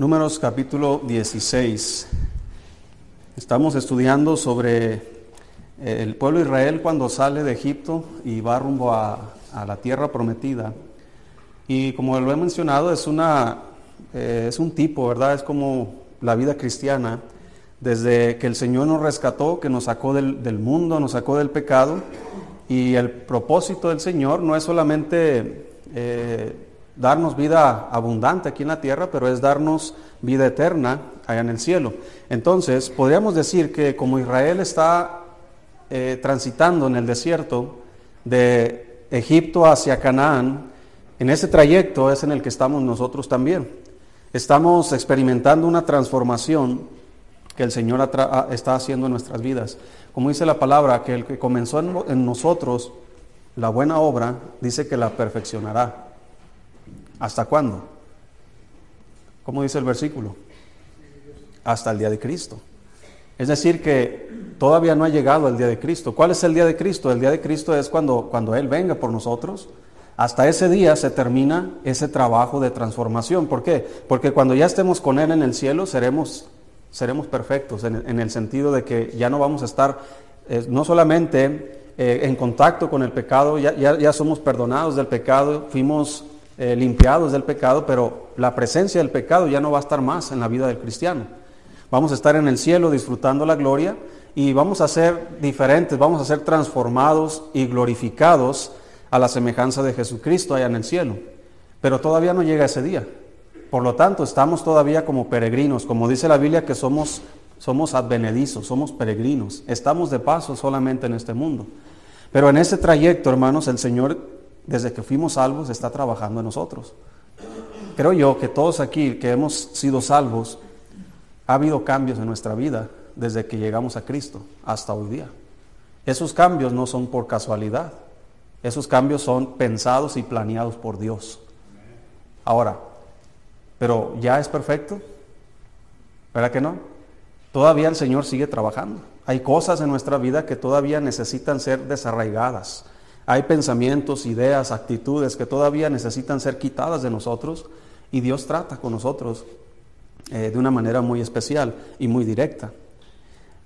Números capítulo 16. Estamos estudiando sobre eh, el pueblo de Israel cuando sale de Egipto y va rumbo a, a la tierra prometida. Y como lo he mencionado, es, una, eh, es un tipo, ¿verdad? Es como la vida cristiana. Desde que el Señor nos rescató, que nos sacó del, del mundo, nos sacó del pecado. Y el propósito del Señor no es solamente eh, darnos vida abundante aquí en la tierra, pero es darnos vida eterna allá en el cielo. Entonces, podríamos decir que como Israel está eh, transitando en el desierto de Egipto hacia Canaán, en ese trayecto es en el que estamos nosotros también. Estamos experimentando una transformación que el Señor está haciendo en nuestras vidas. Como dice la palabra, que el que comenzó en, en nosotros la buena obra, dice que la perfeccionará. ¿Hasta cuándo? ¿Cómo dice el versículo? Hasta el día de Cristo. Es decir, que todavía no ha llegado el día de Cristo. ¿Cuál es el día de Cristo? El día de Cristo es cuando, cuando Él venga por nosotros. Hasta ese día se termina ese trabajo de transformación. ¿Por qué? Porque cuando ya estemos con Él en el cielo, seremos, seremos perfectos, en, el sentido de que ya no vamos a estar eh, no solamente eh, en contacto con el pecado, ya, ya, ya somos perdonados del pecado, fuimos eh, limpiados del pecado, pero la presencia del pecado ya no va a estar más en la vida del cristiano. Vamos a estar en el cielo disfrutando la gloria y vamos a ser diferentes, vamos a ser transformados y glorificados a la semejanza de Jesucristo allá en el cielo. Pero todavía no llega ese día. Por lo tanto, estamos todavía como peregrinos, como dice la Biblia que somos somos advenedizos, somos peregrinos, estamos de paso solamente en este mundo. Pero en ese trayecto, hermanos, el Señor desde que fuimos salvos, está trabajando en nosotros. Creo yo que todos aquí que hemos sido salvos, ha habido cambios en nuestra vida desde que llegamos a Cristo hasta hoy día. Esos cambios no son por casualidad, esos cambios son pensados y planeados por Dios. Ahora, pero ya es perfecto, ¿verdad que no? Todavía el Señor sigue trabajando. Hay cosas en nuestra vida que todavía necesitan ser desarraigadas hay pensamientos, ideas, actitudes que todavía necesitan ser quitadas de nosotros y Dios trata con nosotros eh, de una manera muy especial y muy directa.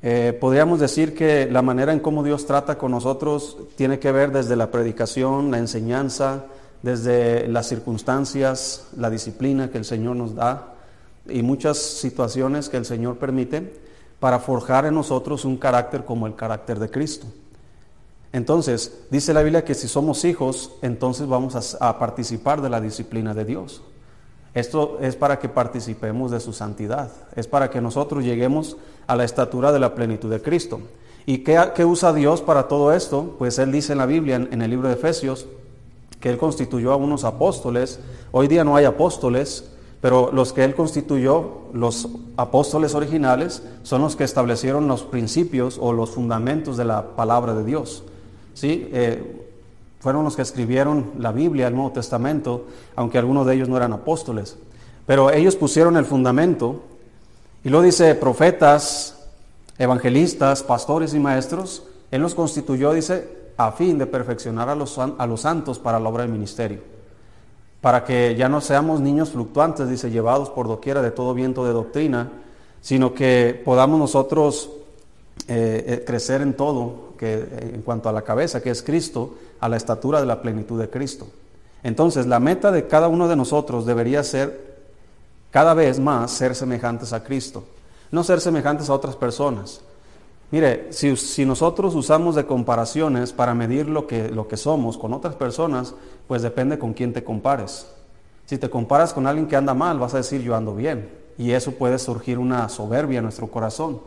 Eh, podríamos decir que la manera en cómo Dios trata con nosotros tiene que ver desde la predicación, la enseñanza, desde las circunstancias, la disciplina que el Señor nos da y muchas situaciones que el Señor permite para forjar en nosotros un carácter como el carácter de Cristo. Entonces, dice la Biblia que si somos hijos, entonces vamos a, participar de la disciplina de Dios. Esto es para que participemos de su santidad, es para que nosotros lleguemos a la estatura de la plenitud de Cristo. ¿Y qué, usa Dios para todo esto? Pues Él dice en la Biblia, en, en el libro de Efesios, que Él constituyó a unos apóstoles. Hoy día no hay apóstoles, pero los que Él constituyó, los apóstoles originales, son los que establecieron los principios o los fundamentos de la palabra de Dios. ¿Sí? Eh, fueron los que escribieron la Biblia, el Nuevo Testamento, aunque algunos de ellos no eran apóstoles. Pero ellos pusieron el fundamento y lo dice profetas, evangelistas, pastores y maestros. Él los constituyó, dice, a fin de perfeccionar a los, a los santos para la obra del ministerio. Para que ya no seamos niños fluctuantes, dice, llevados por doquiera de todo viento de doctrina, sino que podamos nosotros eh, eh, crecer en todo, en cuanto a la cabeza, que es Cristo, a la estatura de la plenitud de Cristo. Entonces, la meta de cada uno de nosotros debería ser cada vez más ser semejantes a Cristo, no ser semejantes a otras personas. Mire, si, si, nosotros usamos de comparaciones para medir lo que, lo que somos con otras personas, pues depende con quién te compares. Si te comparas con alguien que anda mal, vas a decir yo ando bien. Y eso puede surgir una soberbia en nuestro corazón.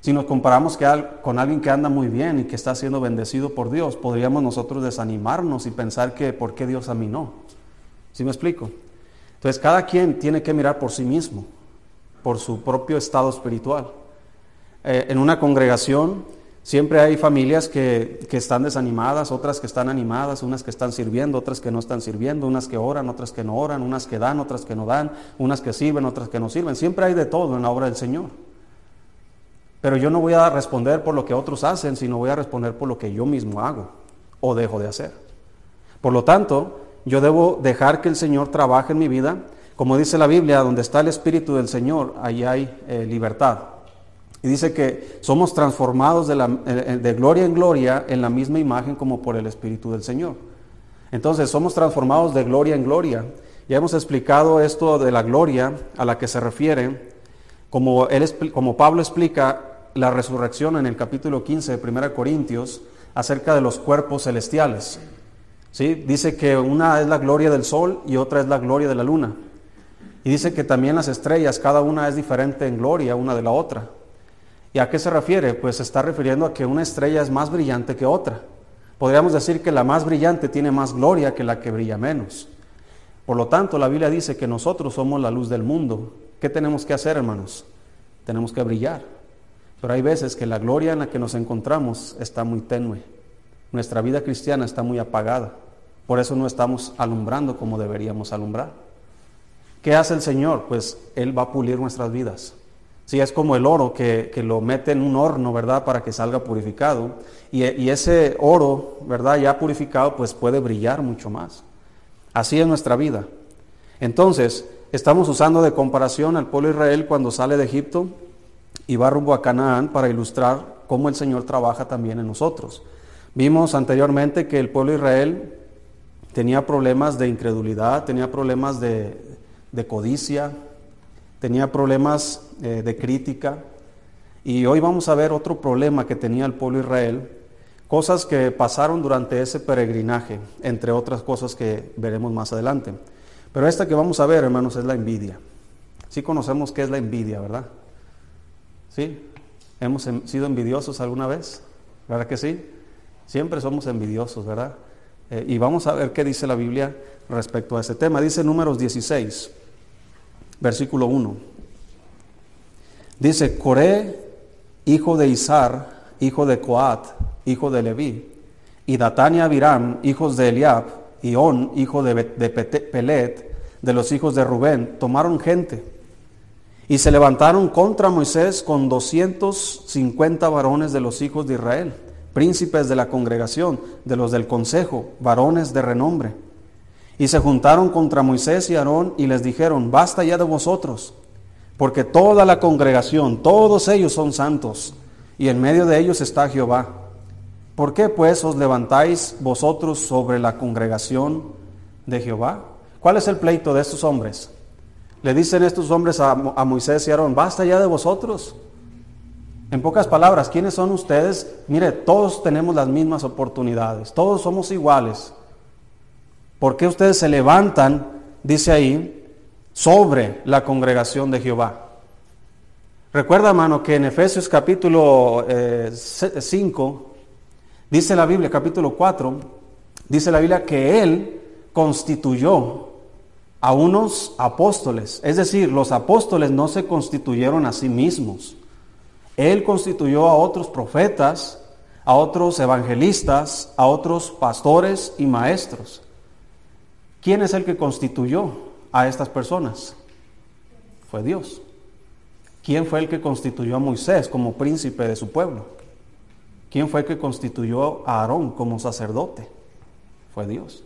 Si nos comparamos con alguien que anda muy bien y que está siendo bendecido por Dios, podríamos nosotros desanimarnos y pensar que ¿por qué Dios a mí no? ¿Sí me explico? Entonces cada quien tiene que mirar por sí mismo, por su propio estado espiritual. Eh, en una congregación siempre hay familias que, que están desanimadas, otras que están animadas, unas que están sirviendo, otras que no están sirviendo, unas que oran, otras que no oran, unas que dan, otras que no dan, unas que sirven, otras que no sirven. Siempre hay de todo en la obra del Señor. Pero yo no voy a responder por lo que otros hacen, sino voy a responder por lo que yo mismo hago o dejo de hacer. Por lo tanto, yo debo dejar que el Señor trabaje en mi vida como dice la Biblia, donde está el Espíritu del Señor, ahí hay eh, libertad. Y dice que somos transformados de, eh, de gloria en gloria en la misma imagen como por el Espíritu del Señor. Entonces somos transformados de gloria en gloria. Ya hemos explicado esto de la gloria a la que se refiere, como, él, como Pablo explica la resurrección en el capítulo 15 de 1 Corintios acerca de los cuerpos celestiales. ¿Sí? Dice que una es la gloria del sol y otra es la gloria de la luna. Y dice que también las estrellas, cada una es diferente en gloria una de la otra. ¿Y a qué se refiere? Pues se está refiriendo a que una estrella es más brillante que otra. Podríamos decir que la más brillante tiene más gloria que la que brilla menos. Por lo tanto, la Biblia dice que nosotros somos la luz del mundo. ¿Qué tenemos que hacer, hermanos? Tenemos que brillar. Pero hay veces que la gloria en la que nos encontramos está muy tenue. Nuestra vida cristiana está muy apagada. Por eso no estamos alumbrando como deberíamos alumbrar. ¿Qué hace el Señor? Pues Él va a pulir nuestras vidas. Si es como el oro que, lo mete en un horno, ¿verdad? Para que salga purificado. Y, y, ese oro, ¿verdad? Ya purificado, pues puede brillar mucho más. Así es nuestra vida. Entonces, estamos usando de comparación al pueblo Israel cuando sale de Egipto y va rumbo a Canaán para ilustrar cómo el Señor trabaja también en nosotros. Vimos anteriormente que el pueblo de Israel tenía problemas de incredulidad, tenía problemas de, codicia, tenía problemas eh, de crítica. Y hoy vamos a ver otro problema que tenía el pueblo de Israel, cosas que pasaron durante ese peregrinaje, entre otras cosas que veremos más adelante. Pero esta que vamos a ver, hermanos, es la envidia. Sí conocemos qué es la envidia, ¿verdad? ¿Sí? ¿Hemos sido envidiosos alguna vez? ¿Verdad que sí? Siempre somos envidiosos, ¿verdad? Eh, y vamos a ver qué dice la Biblia respecto a ese tema. Dice números 16, versículo 1. Dice, Coré, hijo de Izar, hijo de Coat, hijo de Leví, y Datania Abiram, hijos de Eliab, y On, hijo de, de Pelet, de los hijos de Rubén, tomaron gente y se levantaron contra Moisés con 250 varones de los hijos de Israel príncipes de la congregación, de los del consejo, varones de renombre. Y se juntaron contra Moisés y Aarón y les dijeron, basta ya de vosotros, porque toda la congregación, todos ellos son santos, y en medio de ellos está Jehová. ¿Por qué pues os levantáis vosotros sobre la congregación de Jehová? ¿Cuál es el pleito de estos hombres? Le dicen estos hombres a, Moisés y Aarón, basta ya de vosotros. En pocas palabras, ¿quiénes son ustedes? Mire, todos tenemos las mismas oportunidades, todos somos iguales. ¿Por qué ustedes se levantan, dice ahí, sobre la congregación de Jehová? Recuerda, hermano, que en Efesios capítulo 5, eh, dice la Biblia, capítulo 4, dice la Biblia que Él constituyó a unos apóstoles. Es decir, los apóstoles no se constituyeron a sí mismos. Él constituyó a otros profetas, a otros evangelistas, a otros pastores y maestros. ¿Quién es el que constituyó a estas personas? Fue Dios. ¿Quién fue el que constituyó a Moisés como príncipe de su pueblo? ¿Quién fue el que constituyó a Aarón como sacerdote? Fue Dios.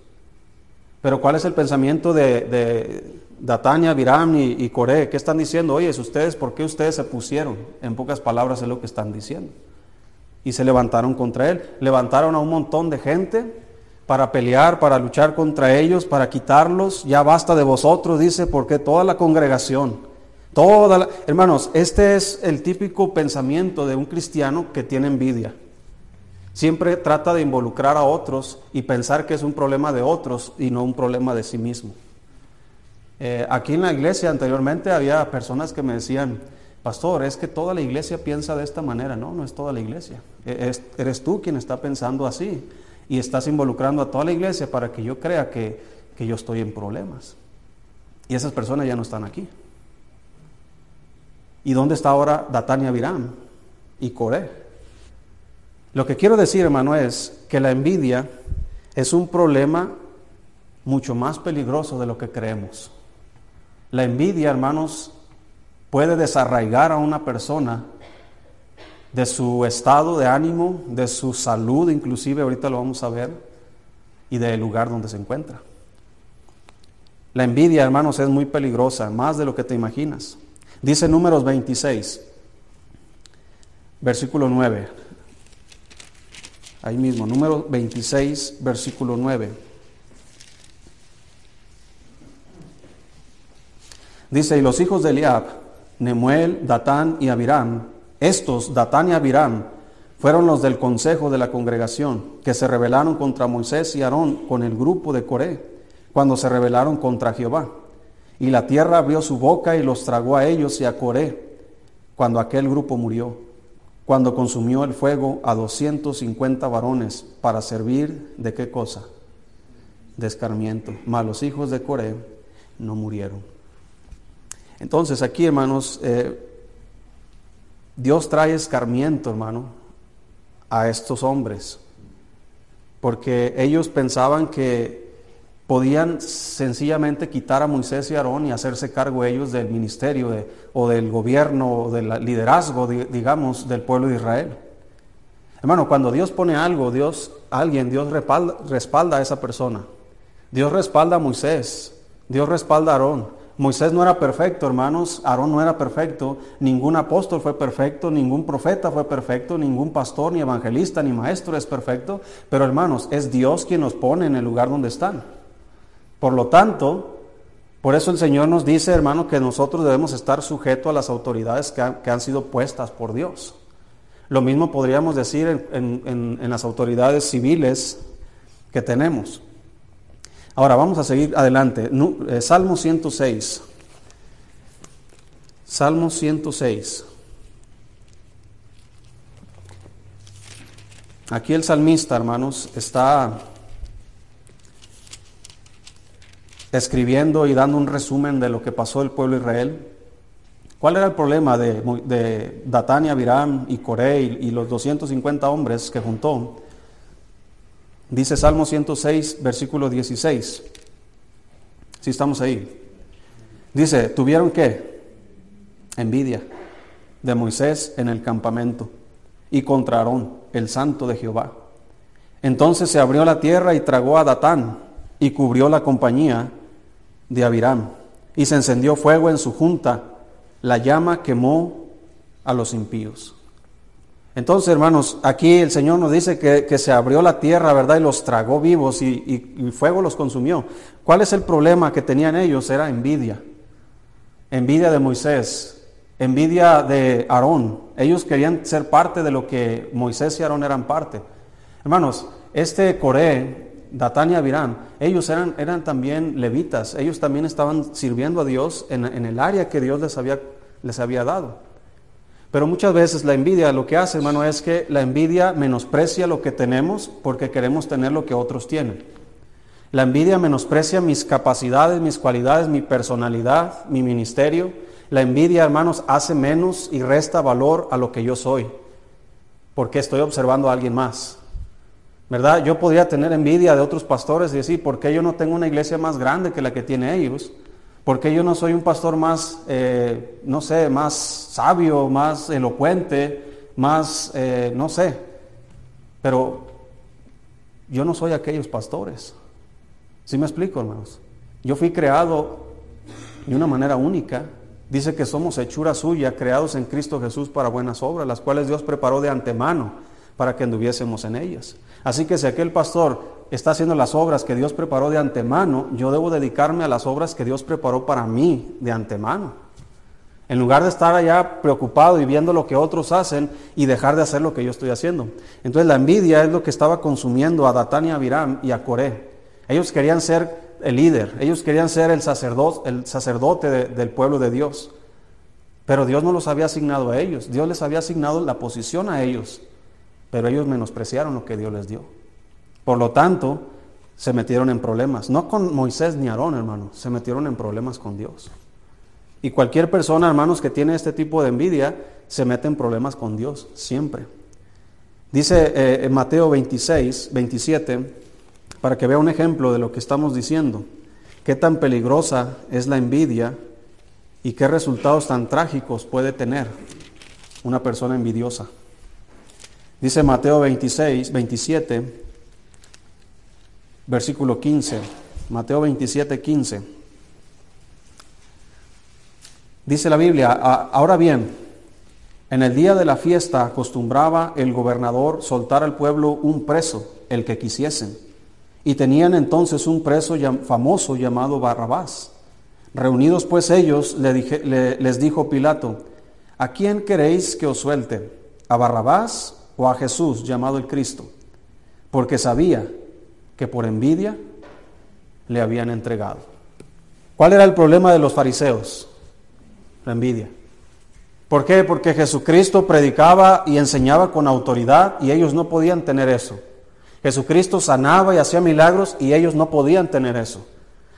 Pero ¿cuál es el pensamiento de, Datania, Biram y, Coré, ¿qué están diciendo? Oye, ustedes, ¿por qué ustedes se pusieron? En pocas palabras es lo que están diciendo. Y se levantaron contra él. Levantaron a un montón de gente para pelear, para luchar contra ellos, para quitarlos. Ya basta de vosotros, dice, porque toda la congregación, toda Hermanos, este es el típico pensamiento de un cristiano que tiene envidia. Siempre trata de involucrar a otros y pensar que es un problema de otros y no un problema de sí mismo. Eh, aquí en la iglesia anteriormente había personas que me decían, pastor, es que toda la iglesia piensa de esta manera. No, no es toda la iglesia. E, eres tú quien está pensando así y estás involucrando a toda la iglesia para que yo crea que, que yo estoy en problemas. Y esas personas ya no están aquí. ¿Y dónde está ahora Datania Viram y Coré? Lo que quiero decir, hermano, es que la envidia es un problema mucho más peligroso de lo que creemos. La envidia, hermanos, puede desarraigar a una persona de su estado de ánimo, de su salud, inclusive ahorita lo vamos a ver, y del lugar donde se encuentra. La envidia, hermanos, es muy peligrosa, más de lo que te imaginas. Dice números 26, versículo 9. Ahí mismo, número 26, versículo 9. Dice, y los hijos de Eliab, Nemuel, Datán y Abiram, estos, Datán y Abiram, fueron los del consejo de la congregación, que se rebelaron contra Moisés y Aarón con el grupo de Coré, cuando se rebelaron contra Jehová. Y la tierra abrió su boca y los tragó a ellos y a Coré, cuando aquel grupo murió, cuando consumió el fuego a 250 varones para servir de qué cosa? De escarmiento. Mas los hijos de Coré no murieron. Entonces aquí, hermanos, eh, Dios trae escarmiento, hermano, a estos hombres, porque ellos pensaban que podían sencillamente quitar a Moisés y Aarón y hacerse cargo ellos del ministerio o del gobierno o del liderazgo, digamos, del pueblo de Israel. Hermano, cuando Dios pone algo, Dios, alguien, Dios respalda, respalda a esa persona. Dios respalda a Moisés, Dios respalda a Aarón, Moisés no era perfecto, hermanos, Aarón no era perfecto, ningún apóstol fue perfecto, ningún profeta fue perfecto, ningún pastor, ni evangelista, ni maestro es perfecto, pero hermanos, es Dios quien nos pone en el lugar donde están. Por lo tanto, por eso el Señor nos dice, hermano, que nosotros debemos estar sujetos a las autoridades que han, sido puestas por Dios. Lo mismo podríamos decir en las autoridades civiles que tenemos. Ahora vamos a seguir adelante. Eh, Salmo 106. Salmo 106. Aquí el salmista, hermanos, está escribiendo y dando un resumen de lo que pasó el pueblo de Israel. ¿Cuál era el problema de, de Datania, Abiram y Coré y los 250 hombres que juntó? Dice Salmo 106, versículo 16. Si estamos ahí. Dice, ¿tuvieron qué? Envidia de Moisés en el campamento y contra Aarón, el santo de Jehová. Entonces se abrió la tierra y tragó a Datán y cubrió la compañía de Abiram. Y se encendió fuego en su junta, la llama quemó a los impíos. Entonces, hermanos, aquí el Señor nos dice que, se abrió la tierra, ¿verdad? Y los tragó vivos y, y, fuego los consumió. ¿Cuál es el problema que tenían ellos? Era envidia. Envidia de Moisés, envidia de Aarón. Ellos querían ser parte de lo que Moisés y Aarón eran parte. Hermanos, este Coré, Datán y Abirán, ellos eran, eran también levitas. Ellos también estaban sirviendo a Dios en, en el área que Dios les había, les había dado. Pero muchas veces la envidia lo que hace, hermano, es que la envidia menosprecia lo que tenemos porque queremos tener lo que otros tienen. La envidia menosprecia mis capacidades, mis cualidades, mi personalidad, mi ministerio. La envidia, hermanos, hace menos y resta valor a lo que yo soy, porque estoy observando a alguien más. ¿Verdad? Yo podría tener envidia de otros pastores y decir, ¿por qué yo no tengo una iglesia más grande que la que tiene ellos? porque yo no soy un pastor más, eh, no sé, más sabio, más elocuente, más, eh, no sé? Pero yo no soy aquellos pastores. ¿Sí me explico, hermanos? Yo fui creado de una manera única. Dice que somos hechura suya, creados en Cristo Jesús para buenas obras, las cuales Dios preparó de antemano para que anduviésemos en ellas. Así que si aquel pastor está haciendo las obras que Dios preparó de antemano, yo debo dedicarme a las obras que Dios preparó para mí de antemano. En lugar de estar allá preocupado y viendo lo que otros hacen y dejar de hacer lo que yo estoy haciendo. Entonces la envidia es lo que estaba consumiendo a Datán y a Abiram y a Coré. Ellos querían ser el líder, ellos querían ser el sacerdote, el sacerdote del pueblo de Dios. Pero Dios no los había asignado a ellos, Dios les había asignado la posición a ellos, pero ellos menospreciaron lo que Dios les dio. Por lo tanto, se metieron en problemas. No con Moisés ni Aarón, hermano, se metieron en problemas con Dios. Y cualquier persona, hermanos, que tiene este tipo de envidia, se mete en problemas con Dios, siempre. Dice eh, en Mateo 26, 27, para que vea un ejemplo de lo que estamos diciendo, qué tan peligrosa es la envidia y qué resultados tan trágicos puede tener una persona envidiosa. Dice Mateo 26, 27, versículo 15, Mateo 27, 15. Dice la Biblia, ahora bien, en el día de la fiesta acostumbraba el gobernador soltar al pueblo un preso, el que quisiesen. Y tenían entonces un preso famoso llamado Barrabás. Reunidos pues ellos, les dijo Pilato, ¿a quién queréis que os suelte? ¿A Barrabás a Jesús llamado el Cristo? Porque sabía que por envidia le habían entregado. ¿Cuál era el problema de los fariseos? La envidia. ¿Por qué? Porque Jesucristo predicaba y enseñaba con autoridad y ellos no podían tener eso. Jesucristo sanaba y hacía milagros y ellos no podían tener eso.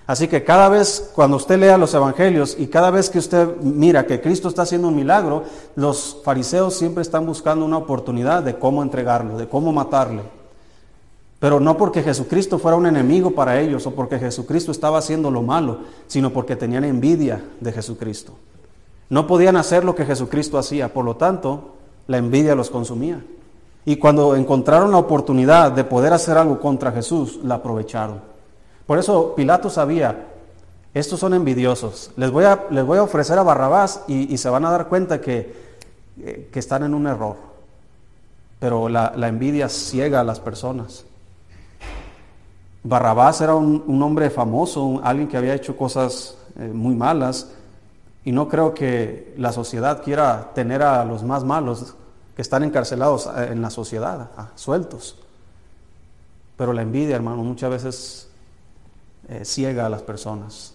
Así que cada vez cuando usted lea los evangelios y cada vez que usted mira que Cristo está haciendo un milagro, los fariseos siempre están buscando una oportunidad de cómo entregarlo, de cómo matarle. Pero no porque Jesucristo fuera un enemigo para ellos o porque Jesucristo estaba haciendo lo malo, sino porque tenían envidia de Jesucristo. No podían hacer lo que Jesucristo hacía, por lo tanto, la envidia los consumía. Y cuando encontraron la oportunidad de poder hacer algo contra Jesús, la aprovecharon. Por eso Pilato sabía, estos son envidiosos, les voy a, les voy a ofrecer a Barrabás y, se van a dar cuenta que, eh, que, están en un error. Pero la, envidia ciega a las personas. Barrabás era un, hombre famoso, alguien que había hecho cosas eh, muy malas, y no creo que la sociedad quiera tener a los más malos que están encarcelados eh, en la sociedad, sueltos. Pero la envidia, hermano, muchas veces eh, ciega a las personas.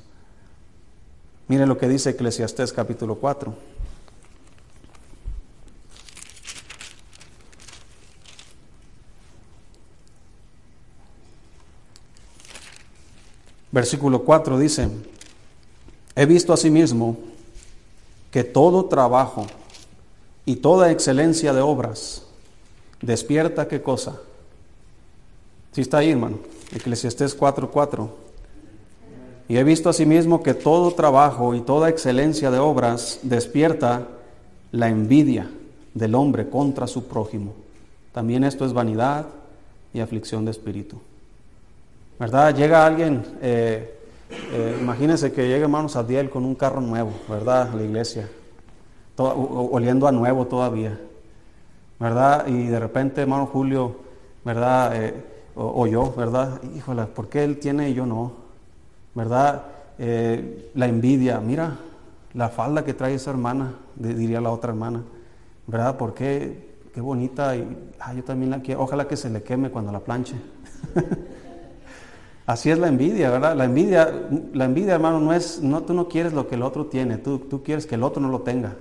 Miren lo que dice Eclesiastés capítulo 4. Versículo 4 dice, he visto asimismo que todo trabajo y toda excelencia de obras despierta qué cosa. Si está ahí, hermano. Eclesiastés 4:4. Y he visto asimismo que todo trabajo y toda excelencia de obras despierta la envidia del hombre contra su prójimo. También esto es vanidad y aflicción de espíritu. ¿Verdad? Llega alguien, eh, eh, imagínense que llegue hermanos Diel con un carro nuevo, ¿verdad? La iglesia oliendo a nuevo todavía, ¿verdad? Y de repente, hermano Julio, ¿verdad? Eh, o, yo, ¿verdad? Híjole, ¿por qué él tiene y yo no? ¿Verdad? Eh, la envidia, mira, la falda que trae esa hermana, diría la otra hermana, ¿verdad? ¿Por qué? Qué bonita, y ah, yo también la quiero, ojalá que se le queme cuando la planche. Así es la envidia, ¿verdad? La envidia, la envidia, hermano, no es, no, tú no quieres lo que el otro tiene, tú, tú quieres que el otro no lo tenga.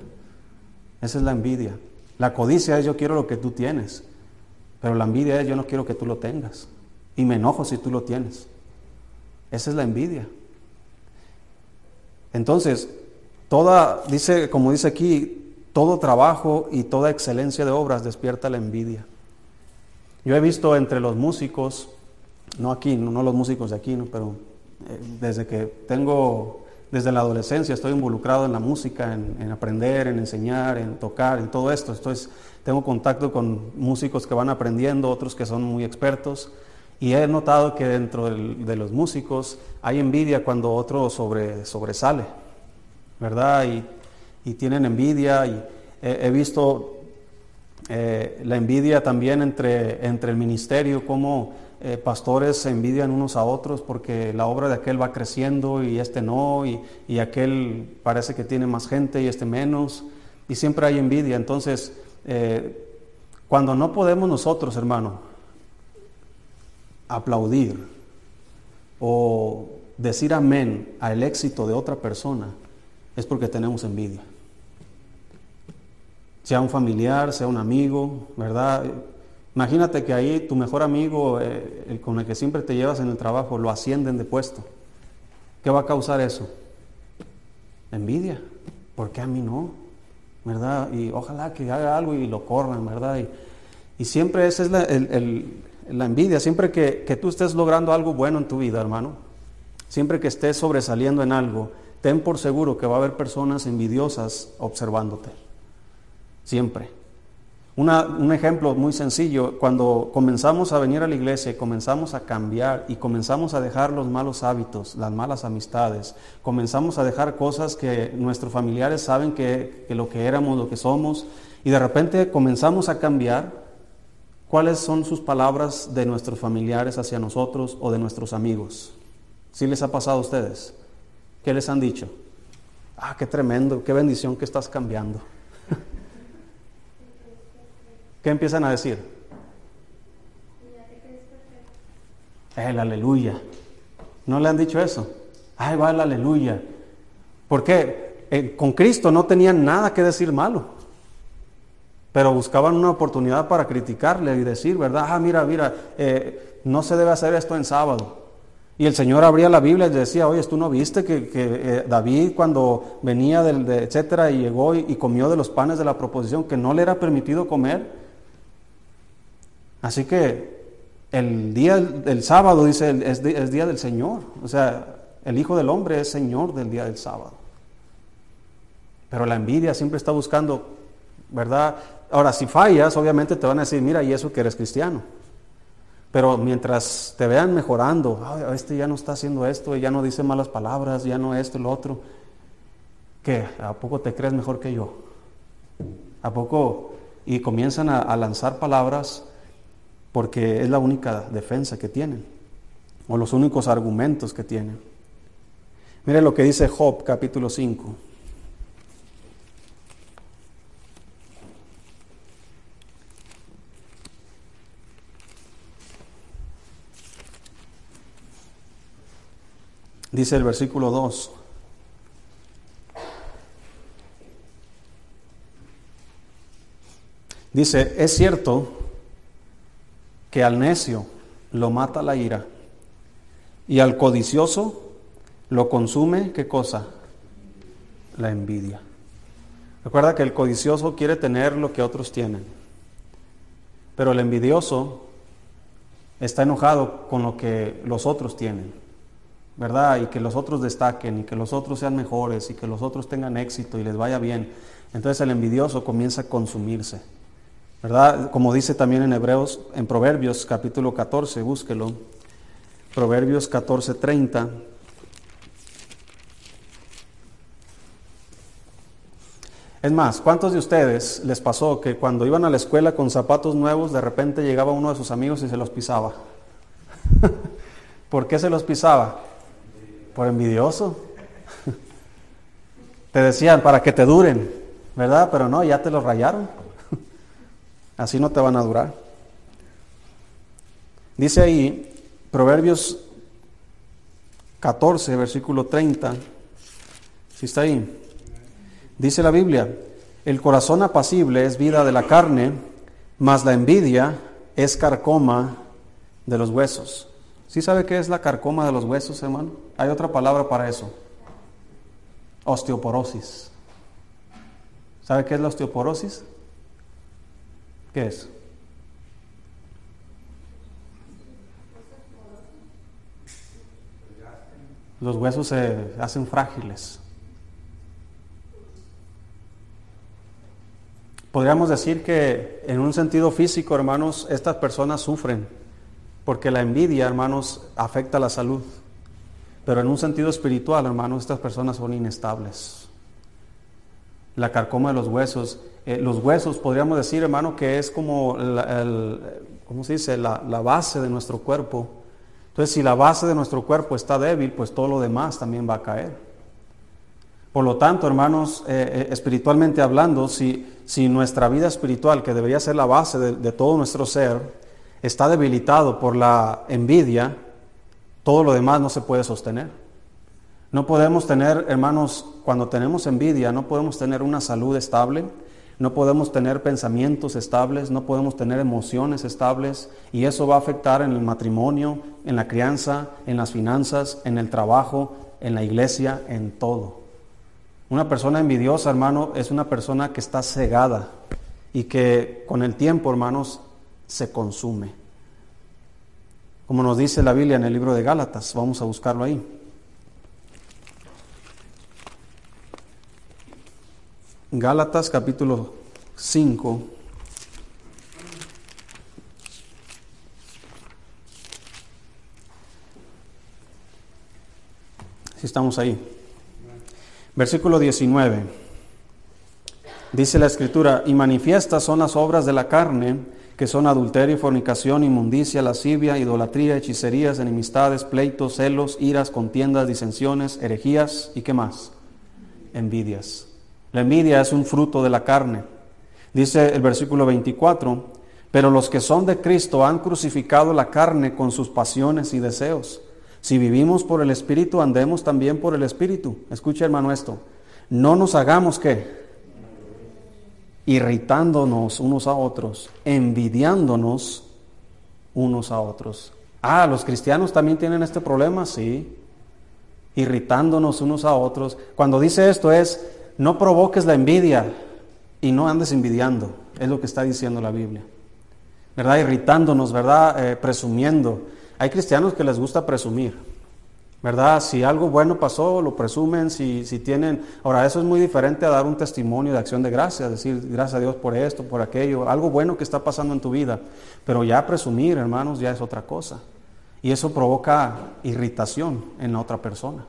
Esa es la envidia. La codicia es yo quiero lo que tú tienes, pero la envidia es yo no quiero que tú lo tengas. Y me enojo si tú lo tienes. Esa es la envidia. Entonces, toda, dice, como dice aquí, todo trabajo y toda excelencia de obras despierta la envidia. Yo he visto entre los músicos, no aquí, no, los músicos de aquí, ¿no? pero eh, desde que tengo desde la adolescencia estoy involucrado en la música, en, aprender, en enseñar, en tocar, en todo esto. Estoy, tengo contacto con músicos que van aprendiendo, otros que son muy expertos. Y he notado que dentro de los músicos hay envidia cuando otro sobre, sobresale, ¿verdad? Y, tienen envidia. Y he, visto eh, la envidia también entre, entre el ministerio, cómo eh, pastores se envidian unos a otros porque la obra de aquel va creciendo y este no, y, aquel parece que tiene más gente y este menos, y siempre hay envidia. Entonces, eh, cuando no podemos nosotros, hermano, aplaudir o decir amén al éxito de otra persona, es porque tenemos envidia. Sea un familiar, sea un amigo, ¿verdad? Imagínate que ahí tu mejor amigo, eh, el con el que siempre te llevas en el trabajo, lo ascienden de puesto. ¿Qué va a causar eso? Envidia. ¿Por qué a mí no? ¿Verdad? Y ojalá que haga algo y lo corran, ¿verdad? Y, siempre esa es la, envidia. Siempre que, tú estés logrando algo bueno en tu vida, hermano, siempre que estés sobresaliendo en algo, ten por seguro que va a haber personas envidiosas observándote. Siempre. un ejemplo muy sencillo, cuando comenzamos a venir a la iglesia y comenzamos a cambiar y comenzamos a dejar los malos hábitos, las malas amistades, comenzamos a dejar cosas que nuestros familiares saben que lo que éramos, lo que somos, y de repente comenzamos a cambiar, ¿cuáles son sus palabras de nuestros familiares hacia nosotros o de nuestros amigos? ¿Sí les ha pasado a ustedes? ¿Qué les han dicho? Ah, qué tremendo, qué bendición que estás cambiando. ¿Qué empiezan a decir? El aleluya. ¿No le han dicho eso? Ay, va el aleluya. ¿Por qué? Eh, con Cristo no tenían nada que decir malo. Pero buscaban una oportunidad para criticarle y decir, ¿verdad? Ah, mira, mira, eh, no se debe hacer esto en sábado. Y el Señor abría la Biblia y decía, oye, ¿tú no viste que, eh, David cuando venía del, de, etcétera, y llegó y comió de los panes de la proposición, que no le era permitido comer? Así que el día del sábado, dice, es, es, día del Señor. O sea, el Hijo del Hombre es Señor del día del sábado. Pero la envidia siempre está buscando, ¿verdad? Ahora, si fallas, obviamente te van a decir, mira, y eso que eres cristiano. Pero mientras te vean mejorando, este ya no está haciendo esto, ya no dice malas palabras, ya no esto lo otro, ¿qué? ¿A poco te crees mejor que yo? ¿A poco? Y comienzan a lanzar palabras porque es la única defensa que tienen, o los únicos argumentos que tienen. Mire lo que dice Job capítulo 5. Dice el versículo 2. Dice, es cierto que al necio lo mata la ira y al codicioso lo consume, ¿qué cosa? La envidia. Recuerda que el codicioso quiere tener lo que otros tienen, pero el envidioso está enojado con lo que los otros tienen, ¿verdad? Y que los otros destaquen y que los otros sean mejores y que los otros tengan éxito y les vaya bien. Entonces el envidioso comienza a consumirse. ¿verdad? Como dice también en Hebreos, en Proverbios capítulo 14, búsquelo. Proverbios 14, 30. Es más, ¿cuántos de ustedes les pasó que cuando iban a la escuela con zapatos nuevos, de repente llegaba uno de sus amigos y se los pisaba? ¿Por qué se los pisaba? Por envidioso. te decían para que te duren, ¿verdad? Pero no, ya te los rayaron. Así no te van a durar. Dice ahí, Proverbios 14, versículo 30. Si está ahí. Dice la Biblia, el corazón apacible es vida de la carne, mas la envidia es carcoma de los huesos. ¿Sí sabe qué es la carcoma de los huesos, hermano? Hay otra palabra para eso. Osteoporosis. ¿Sabe qué es la osteoporosis? ¿Qué es? Los huesos se hacen frágiles. Podríamos decir que en un sentido físico, hermanos, estas personas sufren, porque la envidia, hermanos, afecta la salud. Pero en un sentido espiritual, hermanos, estas personas son inestables. La carcoma de los huesos eh, los huesos, podríamos decir, hermano, que es como, el, ¿cómo se dice?, la, base de nuestro cuerpo. Entonces, si la base de nuestro cuerpo está débil, pues todo lo demás también va a caer. Por lo tanto, hermanos, eh, eh, espiritualmente hablando, si, si, nuestra vida espiritual, que debería ser la base de, de todo nuestro ser, está debilitado por la envidia, todo lo demás no se puede sostener. No podemos tener, hermanos, cuando tenemos envidia, no podemos tener una salud estable, no podemos tener pensamientos estables, no podemos tener emociones estables y eso va a afectar en el matrimonio, en la crianza, en las finanzas, en el trabajo, en la iglesia, en todo. Una persona envidiosa, hermano, es una persona que está cegada y que con el tiempo, hermanos, se consume. Como nos dice la Biblia en el libro de Gálatas, vamos a buscarlo ahí. Gálatas capítulo 5. Si estamos ahí. Versículo 19. Dice la escritura, y manifiestas son las obras de la carne, que son adulterio, fornicación, inmundicia, lascivia, idolatría, hechicerías, enemistades, pleitos, celos, iras, contiendas, disensiones, herejías y qué más? Envidias. La envidia es un fruto de la carne. Dice el versículo 24, pero los que son de Cristo han crucificado la carne con sus pasiones y deseos. Si vivimos por el Espíritu, andemos también por el Espíritu. Escucha hermano esto. No nos hagamos qué? Irritándonos unos a otros, envidiándonos unos a otros. Ah, los cristianos también tienen este problema, sí. Irritándonos unos a otros. Cuando dice esto es, no provoques la envidia y no andes envidiando. Es lo que está diciendo la Biblia. ¿Verdad? Irritándonos, ¿verdad? Eh, presumiendo. Hay cristianos que les gusta presumir, ¿verdad? Si algo bueno pasó, lo presumen, si, si tienen... Ahora, eso es muy diferente a dar un testimonio de acción de gracias, decir gracias a Dios por esto, por aquello, algo bueno que está pasando en tu vida. Pero ya presumir, hermanos, ya es otra cosa. Y eso provoca irritación en la otra persona.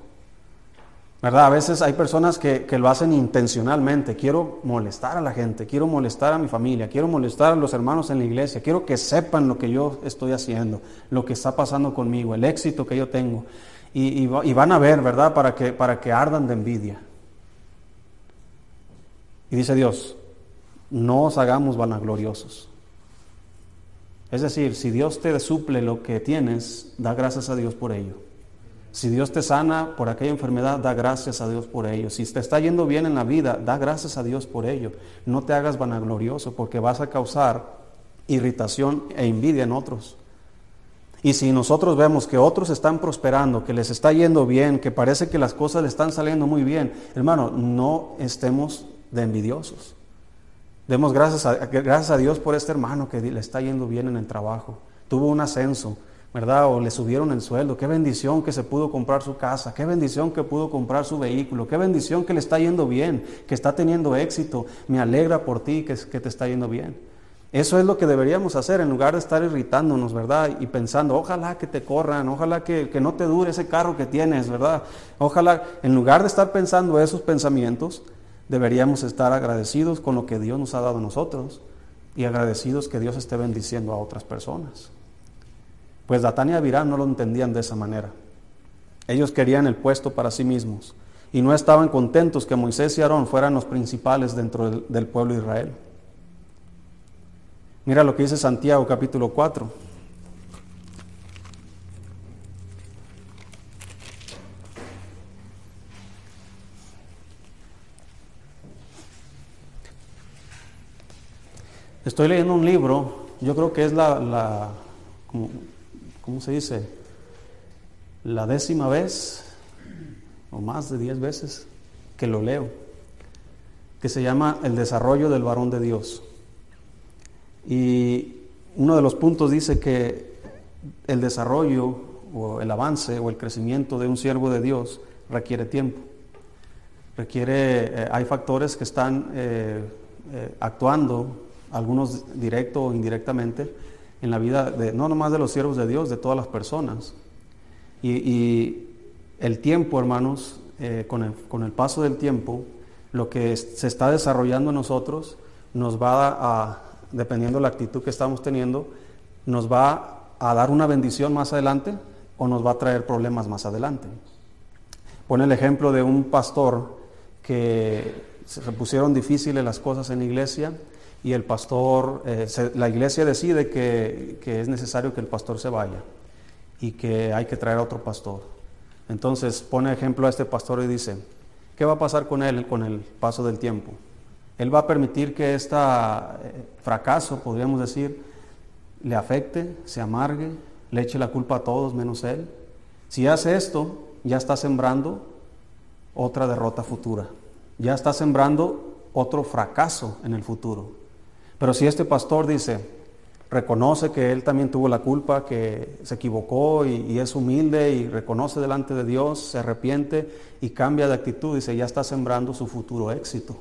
¿Verdad? A veces hay personas que, que, lo hacen intencionalmente. Quiero molestar a la gente, quiero molestar a mi familia, quiero molestar a los hermanos en la iglesia, quiero que sepan lo que yo estoy haciendo, lo que está pasando conmigo, el éxito que yo tengo. Y, van a ver, ¿verdad? Para que, para que ardan de envidia. Y dice Dios, no os hagamos vanagloriosos. Es decir, si Dios te suple lo que tienes, da gracias a Dios por ello. Si Dios te sana por aquella enfermedad, da gracias a Dios por ello. Si te está yendo bien en la vida, da gracias a Dios por ello. No te hagas vanaglorioso porque vas a causar irritación e envidia en otros. Y si nosotros vemos que otros están prosperando, que les está yendo bien, que parece que las cosas le están saliendo muy bien, hermano, no estemos de envidiosos. Demos gracias a, Dios por este hermano que le está yendo bien en el trabajo. Tuvo un ascenso, ¿verdad? O le subieron el sueldo. Qué bendición que se pudo comprar su casa. Qué bendición que pudo comprar su vehículo. Qué bendición que le está yendo bien, que está teniendo éxito. Me alegra por ti que te está yendo bien. Eso es lo que deberíamos hacer en lugar de estar irritándonos, ¿verdad? Y pensando, ojalá que te corran, ojalá que, que no te dure ese carro que tienes, ¿verdad? Ojalá, en lugar de estar pensando esos pensamientos, deberíamos estar agradecidos con lo que Dios nos ha dado a nosotros y agradecidos que Dios esté bendiciendo a otras personas. Pues Datán y Abirán no lo entendían de esa manera. Ellos querían el puesto para sí mismos y no estaban contentos que Moisés y Aarón fueran los principales dentro del, del pueblo de Israel. Mira lo que dice Santiago capítulo 4. Estoy leyendo un libro, yo creo que es la, la como, ¿cómo se dice? La décima vez, o más de diez veces, que lo leo, que se llama El desarrollo del varón de Dios. Y uno de los puntos dice que el desarrollo o el avance o el crecimiento de un siervo de Dios requiere tiempo. Requiere, eh, hay factores que están eh, eh, actuando, algunos directo o indirectamente, en la vida de no nomás de los siervos de Dios, de todas las personas. Y, el tiempo, hermanos, con, el, con el paso del tiempo, lo que se está desarrollando en nosotros nos va a, dependiendo de la actitud que estamos teniendo, nos va a dar una bendición más adelante o nos va a traer problemas más adelante. Pone el ejemplo de un pastor que se pusieron difíciles las cosas en la iglesia y el pastor, eh, la iglesia decide que, que, es necesario que el pastor se vaya y que hay que traer a otro pastor. Entonces pone ejemplo a este pastor y dice, ¿qué va a pasar con él con el paso del tiempo? Él va a permitir que este fracaso, podríamos decir, le afecte, se amargue, le eche la culpa a todos menos él. Si hace esto, ya está sembrando otra derrota futura. Ya está sembrando otro fracaso en el futuro. Pero si este pastor dice, reconoce que él también tuvo la culpa, que se equivocó y, y, es humilde y reconoce delante de Dios, se arrepiente y cambia de actitud, dice, ya está sembrando su futuro éxito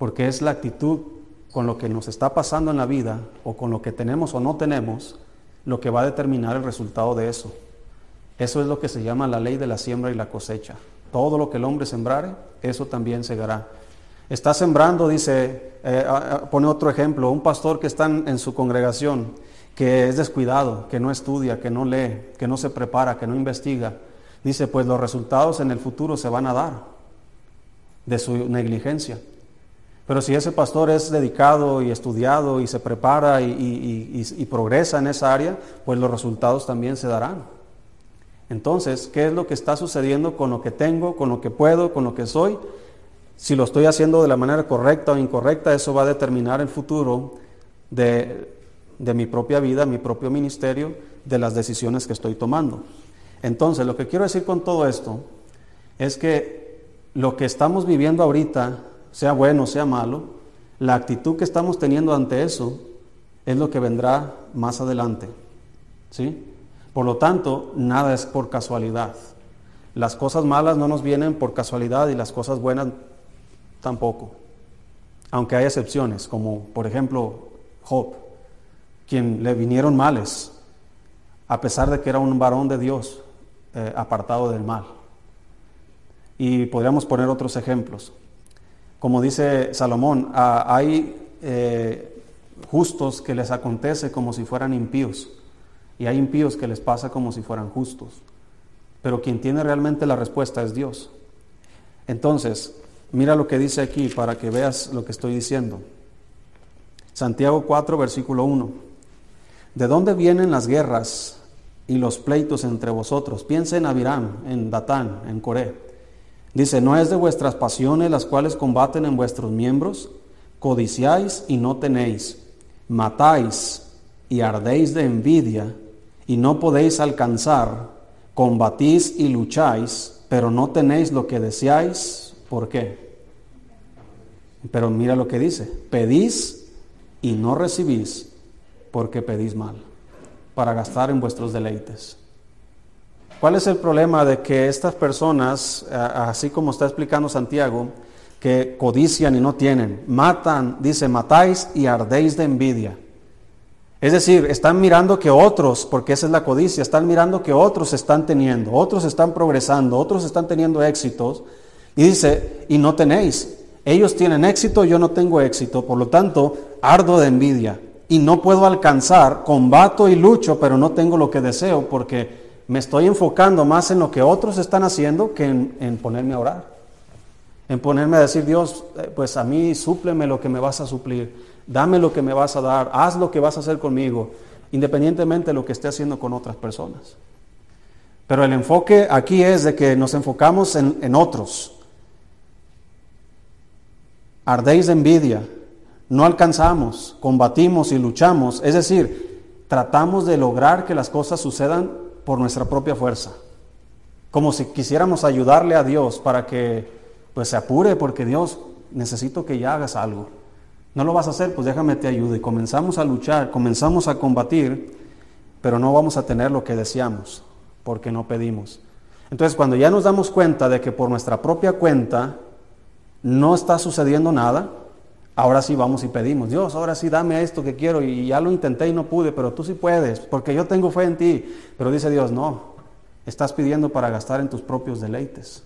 porque es la actitud con lo que nos está pasando en la vida o con lo que tenemos o no tenemos lo que va a determinar el resultado de eso. Eso es lo que se llama la ley de la siembra y la cosecha. Todo lo que el hombre sembrare, eso también segará. Está sembrando, dice, eh, pone otro ejemplo, un pastor que está en su congregación, que es descuidado, que no estudia, que no lee, que no se prepara, que no investiga. Dice, pues los resultados en el futuro se van a dar de su negligencia. Pero si ese pastor es dedicado y estudiado y se prepara y, progresa en esa área, pues los resultados también se darán. Entonces, ¿qué es lo que está sucediendo con lo que tengo, con lo que puedo, con lo que soy? Si lo estoy haciendo de la manera correcta o incorrecta, eso va a determinar el futuro de, de mi propia vida, mi propio ministerio, de las decisiones que estoy tomando. Entonces, lo que quiero decir con todo esto es que lo que estamos viviendo ahorita, sea bueno, sea malo, la actitud que estamos teniendo ante eso es lo que vendrá más adelante. ¿Sí? Por lo tanto, nada es por casualidad. Las cosas malas no nos vienen por casualidad y las cosas buenas tampoco. Aunque hay excepciones, como por ejemplo Job, quien le vinieron males, a pesar de que era un varón de Dios eh, apartado del mal. Y podríamos poner otros ejemplos. Como dice Salomón, hay eh, justos que les acontece como si fueran impíos, y hay impíos que les pasa como si fueran justos. Pero quien tiene realmente la respuesta es Dios. Entonces, Mira lo que dice aquí para que veas lo que estoy diciendo. Santiago 4, versículo 1. ¿De dónde vienen las guerras y los pleitos entre vosotros? Piensa en Abiram, en Datán, en Coré. Dice, ¿no es de vuestras pasiones las cuales combaten en vuestros miembros? Codiciáis y no tenéis, matáis y ardéis de envidia y no podéis alcanzar, combatís y lucháis, pero no tenéis lo que deseáis ¿Por qué? Pero mira lo que dice, pedís y no recibís porque pedís mal, para gastar en vuestros deleites. ¿Cuál es el problema de que estas personas, así como está explicando Santiago, que codician y no tienen, matan, dice, matáis y ardéis de envidia? Es decir, están mirando que otros, porque esa es la codicia, están mirando que otros están teniendo, otros están progresando, otros están teniendo éxitos, y dice, y no tenéis. Ellos tienen éxito, yo no tengo éxito, por lo tanto, ardo de envidia y no puedo alcanzar, combato y lucho, pero no tengo lo que deseo porque me estoy enfocando más en lo que otros están haciendo que en, ponerme a orar. En ponerme a decir, Dios, eh, pues a mí súpleme lo que me vas a suplir, dame lo que me vas a dar, haz lo que vas a hacer conmigo, independientemente de lo que esté haciendo con otras personas. Pero el enfoque aquí es de que nos enfocamos en, en otros, ardéis de envidia, no alcanzamos, combatimos y luchamos, es decir, tratamos de lograr que las cosas sucedan por nuestra propia fuerza, como si quisiéramos ayudarle a Dios para que pues se apure porque Dios necesito que ya hagas algo. No lo vas a hacer, pues déjame te ayudo y comenzamos a luchar, comenzamos a combatir, pero no vamos a tener lo que deseamos porque no pedimos. Entonces, cuando ya nos damos cuenta de que por nuestra propia cuenta no está sucediendo nada, ahora sí vamos y pedimos, Dios, ahora sí dame esto que quiero y ya lo intenté y no pude, pero tú sí puedes, porque yo tengo fe en ti. Pero dice Dios, no, estás pidiendo para gastar en tus propios deleites.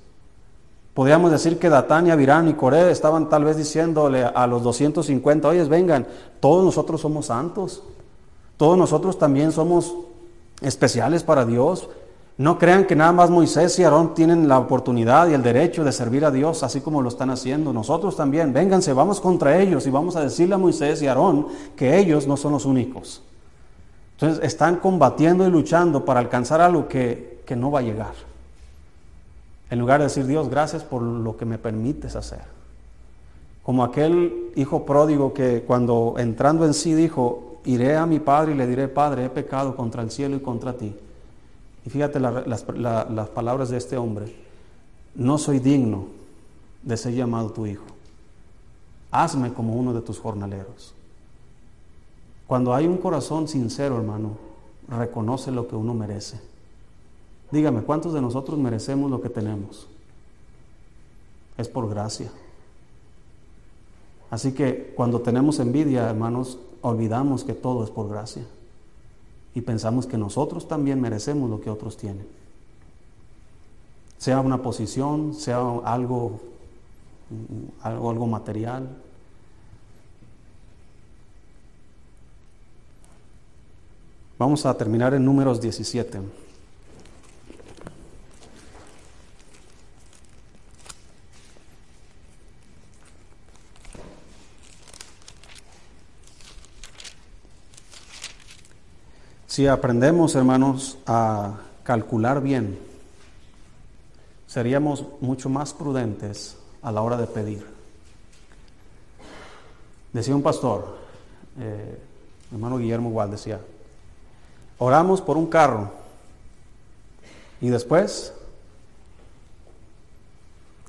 Podríamos decir que Datán y Abirán y Coré estaban tal vez diciéndole a los 250, oye, vengan, todos nosotros somos santos, todos nosotros también somos especiales para Dios, no crean que nada más Moisés y Aarón tienen la oportunidad y el derecho de servir a Dios así como lo están haciendo. Nosotros también, vénganse, vamos contra ellos y vamos a decirle a Moisés y Aarón que ellos no son los únicos. Entonces están combatiendo y luchando para alcanzar algo que, que no va a llegar. En lugar de decir, Dios, gracias por lo que me permites hacer. Como aquel hijo pródigo que cuando entrando en sí dijo, iré a mi padre y le diré, Padre, he pecado contra el cielo y contra ti. Y fíjate las, palabras de este hombre. No soy digno de ser llamado tu hijo. Hazme como uno de tus jornaleros. Cuando hay un corazón sincero, hermano, reconoce lo que uno merece. Dígame, ¿cuántos de nosotros merecemos lo que tenemos? Es por gracia. Así que cuando tenemos envidia, hermanos, olvidamos que todo es por gracia y pensamos que nosotros también merecemos lo que otros tienen. sea una posición, sea algo, algo, algo material. Vamos a terminar en números 17. Si aprendemos, hermanos, a calcular bien, seríamos mucho más prudentes a la hora de pedir. Decía un pastor, eh, hermano Guillermo igual decía, oramos por un carro y después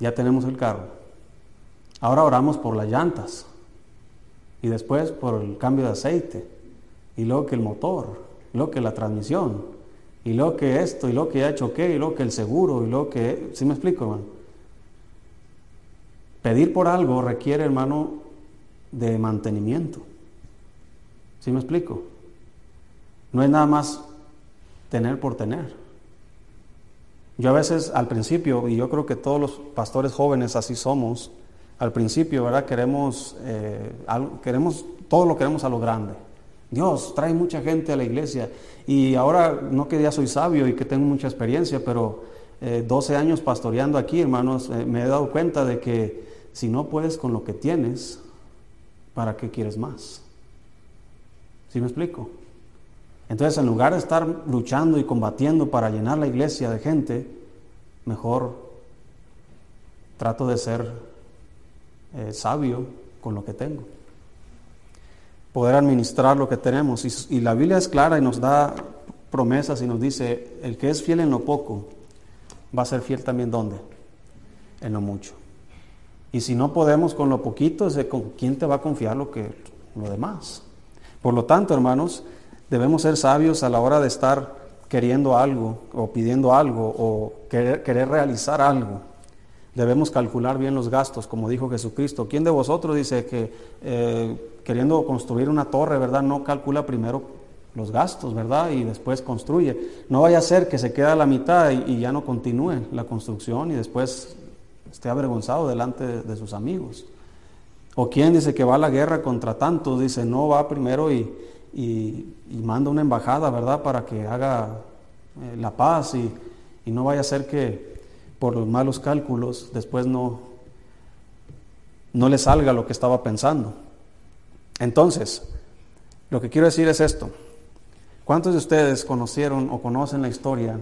ya tenemos el carro. Ahora oramos por las llantas y después por el cambio de aceite y luego que el motor lo que la transmisión, y lo que esto, y lo que ya choqué, y lo que el seguro, y lo que... ¿Sí me explico, hermano? Pedir por algo requiere, hermano, de mantenimiento. ¿Sí me explico? No es nada más tener por tener. Yo a veces al principio, y yo creo que todos los pastores jóvenes así somos, al principio, ¿verdad? Queremos, eh, queremos, todo lo queremos a lo grande. Dios trae mucha gente a la iglesia y ahora no que ya soy sabio y que tengo mucha experiencia, pero 12 eh, años pastoreando aquí, hermanos, eh, me he dado cuenta de que si no puedes con lo que tienes, ¿para qué quieres más? ¿Sí me explico? Entonces, en lugar de estar luchando y combatiendo para llenar la iglesia de gente, mejor trato de ser eh, sabio con lo que tengo poder administrar lo que tenemos. Y, la Biblia es clara y nos da promesas y nos dice, el que es fiel en lo poco, va a ser fiel también donde? En lo mucho. Y si no podemos con lo poquito, ¿con quién te va a confiar lo, que, lo demás? Por lo tanto, hermanos, debemos ser sabios a la hora de estar queriendo algo o pidiendo algo o querer, realizar algo. Debemos calcular bien los gastos, como dijo Jesucristo. ¿Quién de vosotros dice que eh, queriendo construir una torre, ¿verdad? No calcula primero los gastos, ¿verdad? Y después construye. No vaya a ser que se quede a la mitad y, ya no continúe la construcción y después esté avergonzado delante de, sus amigos. O quien dice que va a la guerra contra tantos, dice, no va primero y, manda una embajada, ¿verdad? Para que haga eh, la paz y, no vaya a ser que por los malos cálculos después no, no le salga lo que estaba pensando. Entonces, lo que quiero decir es esto. ¿Cuántos de ustedes conocieron o conocen la historia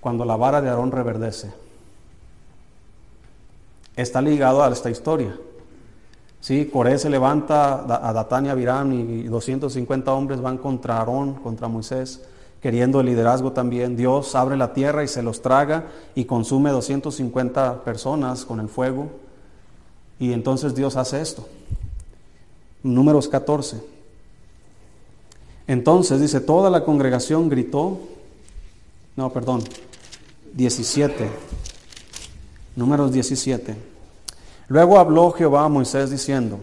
cuando la vara de Aarón reverdece? Está ligado a esta historia. Sí, Coré se levanta a Datán y y 250 hombres van contra Aarón, contra Moisés, queriendo el liderazgo también. Dios abre la tierra y se los traga y consume 250 personas con el fuego. Y entonces Dios hace esto. Números 14. Entonces dice, toda la congregación gritó, no, perdón, 17, números 17. Luego habló Jehová a Moisés diciendo,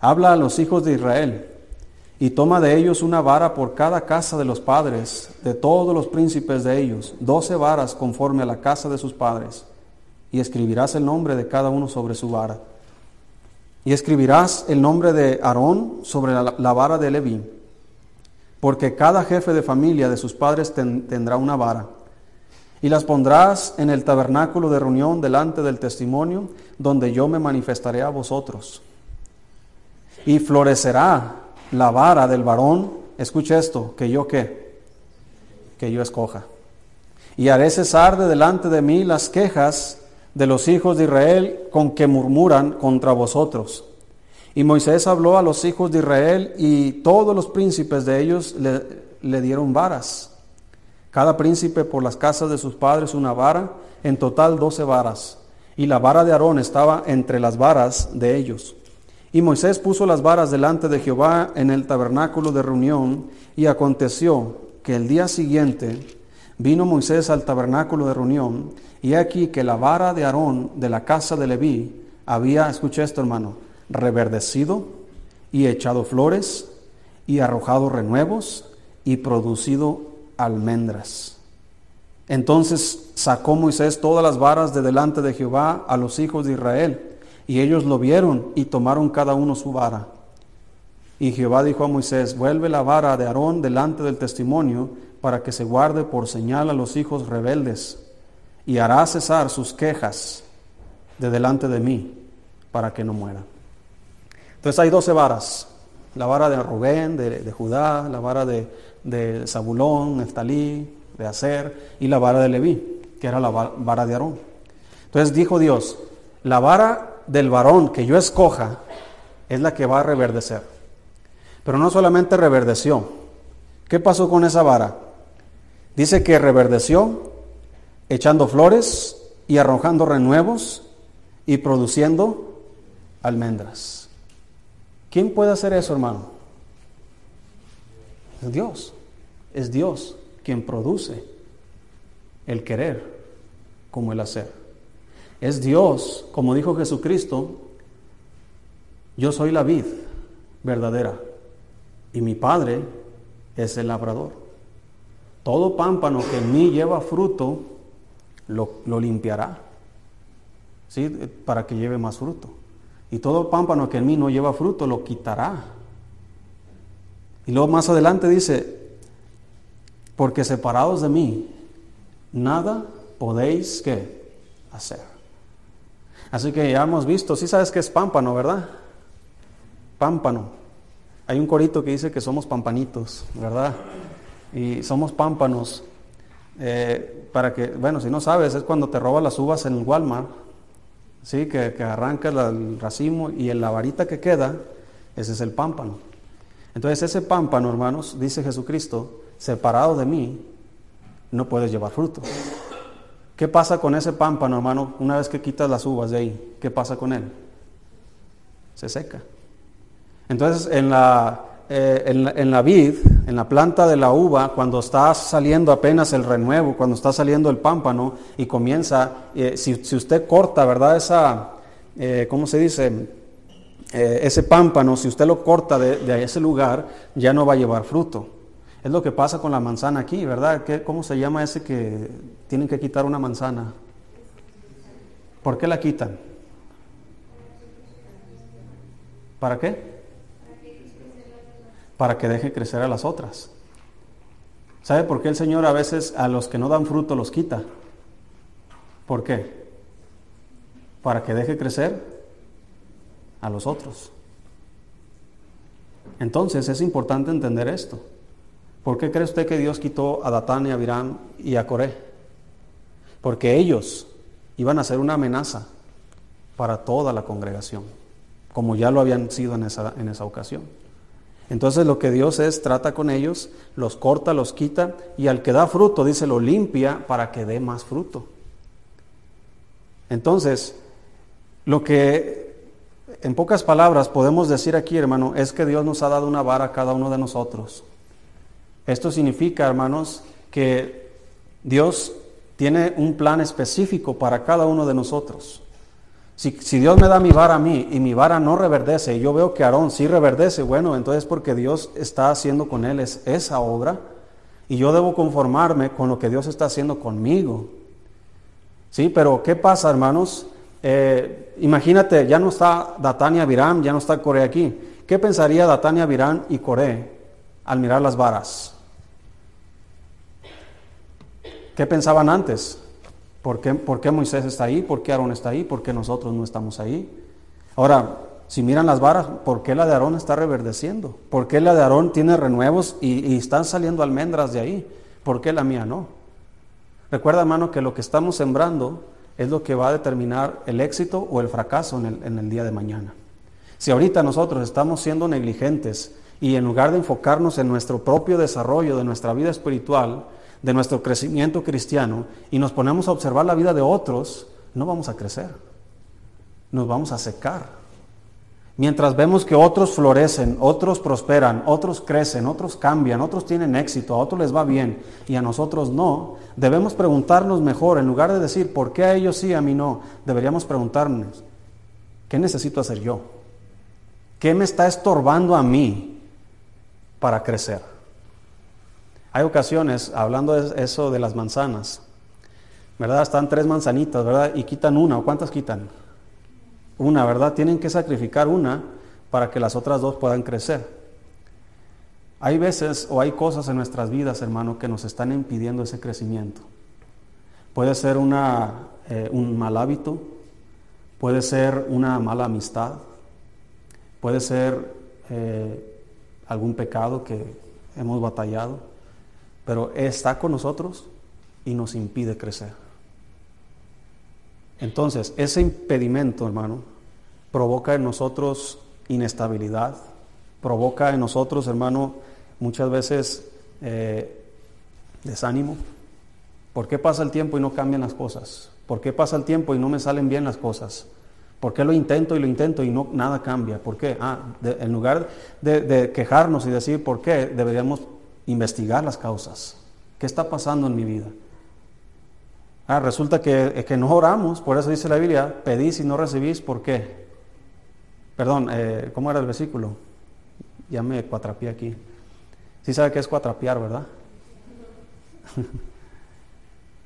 habla a los hijos de Israel y toma de ellos una vara por cada casa de los padres, de todos los príncipes de ellos, doce varas conforme a la casa de sus padres, y escribirás el nombre de cada uno sobre su vara. Y escribirás el nombre de Aarón sobre la, vara de Leví, porque cada jefe de familia de sus padres tendrá una vara. Y las pondrás en el tabernáculo de reunión delante del testimonio, donde yo me manifestaré a vosotros. Y florecerá la vara del varón, escucha esto, que yo qué, que yo escoja. Y haré cesar de delante de mí las quejas de los hijos de Israel con que murmuran contra vosotros. Y Moisés habló a los hijos de Israel y todos los príncipes de ellos le, dieron varas. Cada príncipe por las casas de sus padres una vara, en total doce varas. Y la vara de Aarón estaba entre las varas de ellos. Y Moisés puso las varas delante de Jehová en el tabernáculo de reunión, y aconteció que el día siguiente vino Moisés al tabernáculo de reunión, y aquí que la vara de Aarón de la casa de Leví había, escucha esto hermano, reverdecido y echado flores y arrojado renuevos y producido almendras. Entonces sacó Moisés todas las varas de delante de Jehová a los hijos de Israel, y ellos lo vieron y tomaron cada uno su vara. Y Jehová dijo a Moisés, vuelve la vara de Aarón delante del testimonio, para que se guarde por señal a los hijos rebeldes, y hará cesar sus quejas de delante de mí, para que no muera. Entonces hay doce varas, la vara de Rubén, de, Judá, la vara de, de Zabulón, Neftalí, de Aser, y la vara de Leví, que era la vara de Aarón. Entonces dijo Dios, la vara del varón que yo escoja es la que va a reverdecer. Pero no solamente reverdeció. ¿Qué pasó con esa vara? Dice que reverdeció echando flores y arrojando renuevos y produciendo almendras. ¿Quién puede hacer eso, hermano? Es Dios. Es Dios quien produce el querer como el hacer. Es Dios, como dijo Jesucristo, yo soy la vid verdadera y mi Padre es el labrador. Todo pámpano que en mí lleva fruto, lo, limpiará, ¿sí? para que lleve más fruto. Y todo pámpano que en mí no lleva fruto, lo quitará. Y luego más adelante dice, porque separados de mí, nada podéis que hacer. Así que ya hemos visto, sí sabes que es pámpano, ¿verdad? Pámpano. Hay un corito que dice que somos pampanitos, ¿verdad? Y somos pámpanos. Eh, para que, bueno, si no sabes, es cuando te roban las uvas en el Walmart, ¿sí? Que, que arrancas el racimo y en la varita que queda, ese es el pámpano. Entonces ese pámpano, hermanos, dice Jesucristo, separado de mí, no puedes llevar fruto. ¿Qué pasa con ese pámpano, hermano, una vez que quitas las uvas de ahí? ¿Qué pasa con él? Se seca. Entonces, en la, eh, en, la, vid, en la planta de la uva, cuando está saliendo apenas el renuevo, cuando está saliendo el pámpano y comienza, eh, si, usted corta, ¿verdad? Esa, eh, ¿cómo se dice? ese pámpano, si usted lo corta de, ese lugar, ya no va a llevar fruto. Es lo que pasa con la manzana aquí, ¿verdad? ¿Qué, ¿Cómo se llama ese que tienen que quitar una manzana? ¿Por qué la quitan? ¿Para qué? Para que deje crecer a las otras. ¿Sabe por qué el Señor a veces a los que no dan fruto los quita? ¿Por qué? Para que deje crecer a los otros. Entonces es importante entender esto. ¿Por qué cree usted que Dios quitó a Datán y a Abiram y a Coré? Porque ellos iban a ser una amenaza para toda la congregación, como ya lo habían sido en esa, en esa ocasión. Entonces lo que Dios es, trata con ellos, los corta, los quita, y al que da fruto, dice, lo limpia para que dé más fruto. Entonces, lo que en pocas palabras podemos decir aquí, hermano, es que Dios nos ha dado una vara a cada uno de nosotros esto significa, hermanos, que Dios tiene un plan específico para cada uno de nosotros. Si, Dios me da mi vara a mí y mi vara no reverdece, y yo veo que Aarón sí reverdece, bueno, entonces porque Dios está haciendo con él es esa obra, y yo debo conformarme con lo que Dios está haciendo conmigo. Sí, pero ¿qué pasa, hermanos? Eh, imagínate, ya no está Datania Virán, ya no está Coré aquí. ¿Qué pensaría Datania Virán y Coré al mirar las varas? ¿Qué pensaban antes? ¿Por qué, Moisés está ahí? ¿Por qué Aarón está ahí? ¿Por qué nosotros no estamos ahí? Ahora, si miran las varas, ¿por qué la de Aarón está reverdeciendo? ¿Por qué la de Aarón tiene renuevos y, están saliendo almendras de ahí? ¿Por qué la mía no? Recuerda, hermano, que lo que estamos sembrando es lo que va a determinar el éxito o el fracaso en el, en el día de mañana. Si ahorita nosotros estamos siendo negligentes y en lugar de enfocarnos en nuestro propio desarrollo de nuestra vida espiritual, de nuestro crecimiento cristiano y nos ponemos a observar la vida de otros, no vamos a crecer, nos vamos a secar. Mientras vemos que otros florecen, otros prosperan, otros crecen, otros cambian, otros tienen éxito, a otros les va bien y a nosotros no, debemos preguntarnos mejor, en lugar de decir, ¿por qué a ellos sí, a mí no? Deberíamos preguntarnos, ¿qué necesito hacer yo? ¿Qué me está estorbando a mí para crecer? Hay ocasiones, hablando de eso de las manzanas, ¿verdad? Están tres manzanitas, ¿verdad? Y quitan una, ¿o cuántas quitan? Una, ¿verdad? Tienen que sacrificar una para que las otras dos puedan crecer. Hay veces o hay cosas en nuestras vidas, hermano, que nos están impidiendo ese crecimiento. Puede ser una, eh, un mal hábito, puede ser una mala amistad, puede ser eh, algún pecado que hemos batallado, pero está con nosotros y nos impide crecer. Entonces, ese impedimento, hermano, provoca en nosotros inestabilidad, provoca en nosotros, hermano, muchas veces eh, desánimo. ¿Por qué pasa el tiempo y no cambian las cosas? ¿Por qué pasa el tiempo y no me salen bien las cosas? ¿Por qué lo intento y lo intento y no nada cambia? ¿Por qué? Ah, en lugar de, quejarnos y decir por qué, deberíamos investigar las causas. ¿Qué está pasando en mi vida? Ah, resulta que, que no oramos, por eso dice la Biblia, pedís y no recibís, ¿por qué? Perdón, eh, ¿cómo era el versículo? Ya me cuatrapié aquí. Sí sabe que es cuatrapiar, ¿verdad?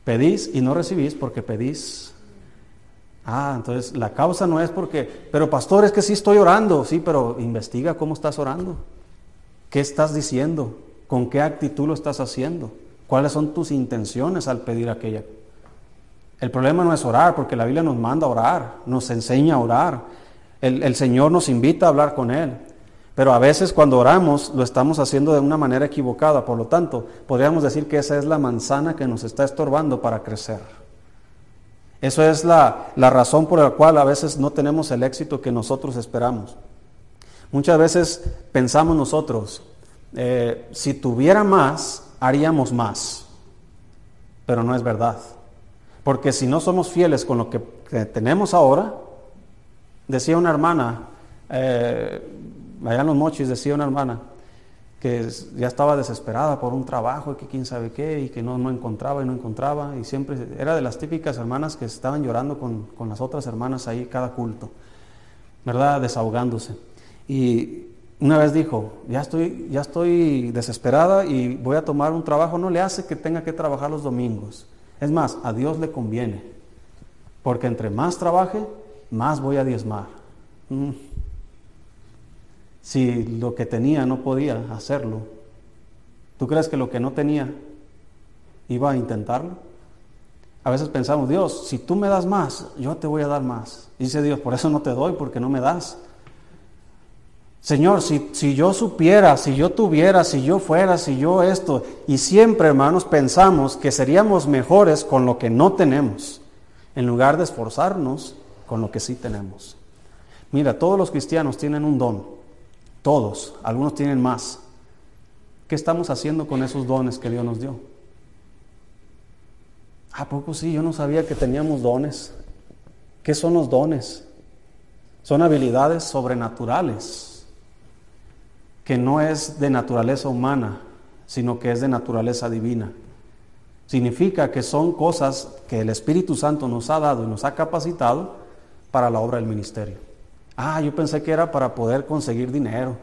pedís y no recibís porque pedís. Ah, entonces la causa no es porque, pero pastor, es que sí estoy orando, sí, pero investiga cómo estás orando. ¿Qué estás diciendo? ¿Con qué actitud lo estás haciendo? ¿Cuáles son tus intenciones al pedir aquella? El problema no es orar, porque la Biblia nos manda a orar, nos enseña a orar. El, el Señor nos invita a hablar con Él. Pero a veces cuando oramos lo estamos haciendo de una manera equivocada, por lo tanto, podríamos decir que esa es la manzana que nos está estorbando para crecer. Eso es la, razón por la cual a veces no tenemos el éxito que nosotros esperamos. Muchas veces pensamos nosotros, eh, si tuviera más, haríamos más, pero no es verdad. Porque si no somos fieles con lo que, tenemos ahora, decía una hermana, eh, allá en los mochis decía una hermana que ya estaba desesperada por un trabajo y que quién sabe qué y que no, no encontraba y no encontraba y siempre era de las típicas hermanas que estaban llorando con, con las otras hermanas ahí cada culto, ¿verdad? Desahogándose. Y una vez dijo, ya estoy, ya estoy desesperada y voy a tomar un trabajo, no le hace que tenga que trabajar los domingos. Es más, a Dios le conviene, porque entre más trabaje, más voy a diezmar. Mm si lo que tenía no podía hacerlo? ¿Tú crees que lo que no tenía iba a intentarlo? A veces pensamos, Dios, si tú me das más, yo te voy a dar más. Dice Dios, por eso no te doy, porque no me das. Señor, si, si, yo supiera, si yo tuviera, si yo fuera, si yo esto, y siempre, hermanos, pensamos que seríamos mejores con lo que no tenemos, en lugar de esforzarnos con lo que sí tenemos. Mira, todos los cristianos tienen un don. Todos, algunos tienen más. ¿Qué estamos haciendo con esos dones que Dios nos dio? ¿A poco sí? Yo no sabía que teníamos dones. ¿Qué son los dones? Son habilidades sobrenaturales, que no es de naturaleza humana, sino que es de naturaleza divina. Significa que son cosas que el Espíritu Santo nos ha dado y nos ha capacitado para la obra del ministerio. Ah, yo pensé que era para poder conseguir dinero,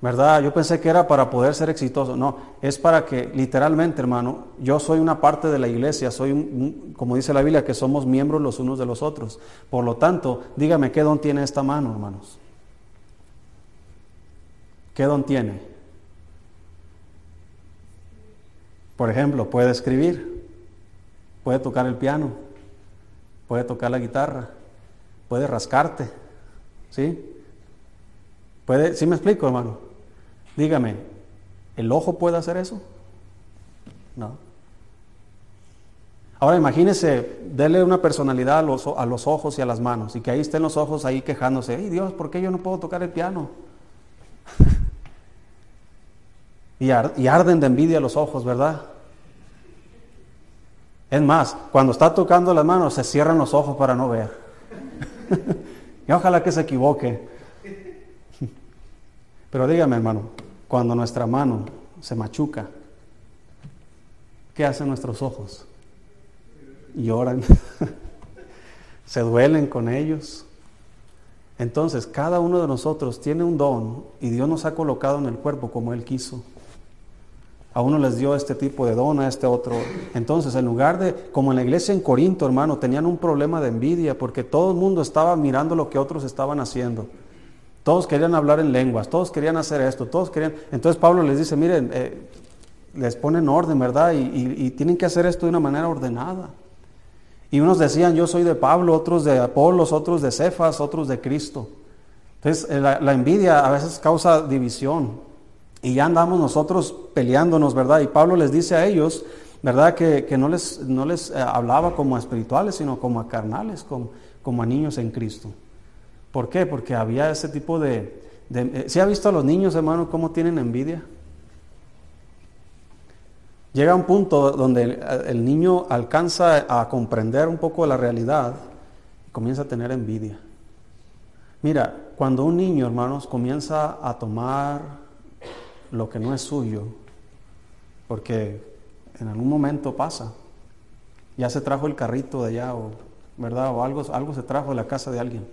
¿verdad? Yo pensé que era para poder ser exitoso. No, es para que literalmente, hermano, yo soy una parte de la iglesia, soy, como dice la Biblia, que somos miembros los unos de los otros. Por lo tanto, dígame, ¿qué don tiene esta mano, hermanos? ¿Qué don tiene? Por ejemplo, puede escribir, puede tocar el piano, puede tocar la guitarra, puede rascarte, ¿Sí? ¿Puede, ¿Sí me explico, hermano? Dígame, ¿el ojo puede hacer eso? No. Ahora imagínese, dele una personalidad a los, a los, ojos y a las manos y que ahí estén los ojos ahí quejándose, ¡ay Dios, ¿por qué yo no puedo tocar el piano? Y, arden de envidia los ojos, ¿verdad? Es más, cuando está tocando las manos se cierran los ojos para no ver. Y ojalá que se equivoque. Pero dígame, hermano, cuando nuestra mano se machuca, ¿qué hacen nuestros ojos? Lloran, se duelen con ellos. Entonces, cada uno de nosotros tiene un don y Dios nos ha colocado en el cuerpo como Él quiso. A uno les dio este tipo de don, a este otro. Entonces, en lugar de, como en la iglesia en Corinto, hermano, tenían un problema de envidia porque todo el mundo estaba mirando lo que otros estaban haciendo. Todos querían hablar en lenguas, todos querían hacer esto, todos querían... Entonces Pablo les dice, miren, eh, les ponen orden, ¿verdad? Y, tienen que hacer esto de una manera ordenada. Y unos decían, yo soy de Pablo, otros de Apolos, otros de Cefas, otros de Cristo. Entonces eh, la, envidia a veces causa división. Y ya andamos nosotros peleándonos, ¿verdad? Y Pablo les dice a ellos, ¿verdad? Que, no les, no les eh, hablaba como a espirituales, sino como a carnales, como, como a niños en Cristo. ¿Por qué? Porque había ese tipo de... de ¿Se ha visto a los niños, hermano, cómo tienen envidia? Llega un punto donde el, niño alcanza a comprender un poco la realidad y comienza a tener envidia. Mira, cuando un niño, hermanos, comienza a tomar lo que no es suyo, porque en algún momento pasa, ya se trajo el carrito de allá, o, ¿verdad? O algo, algo se trajo de la casa de alguien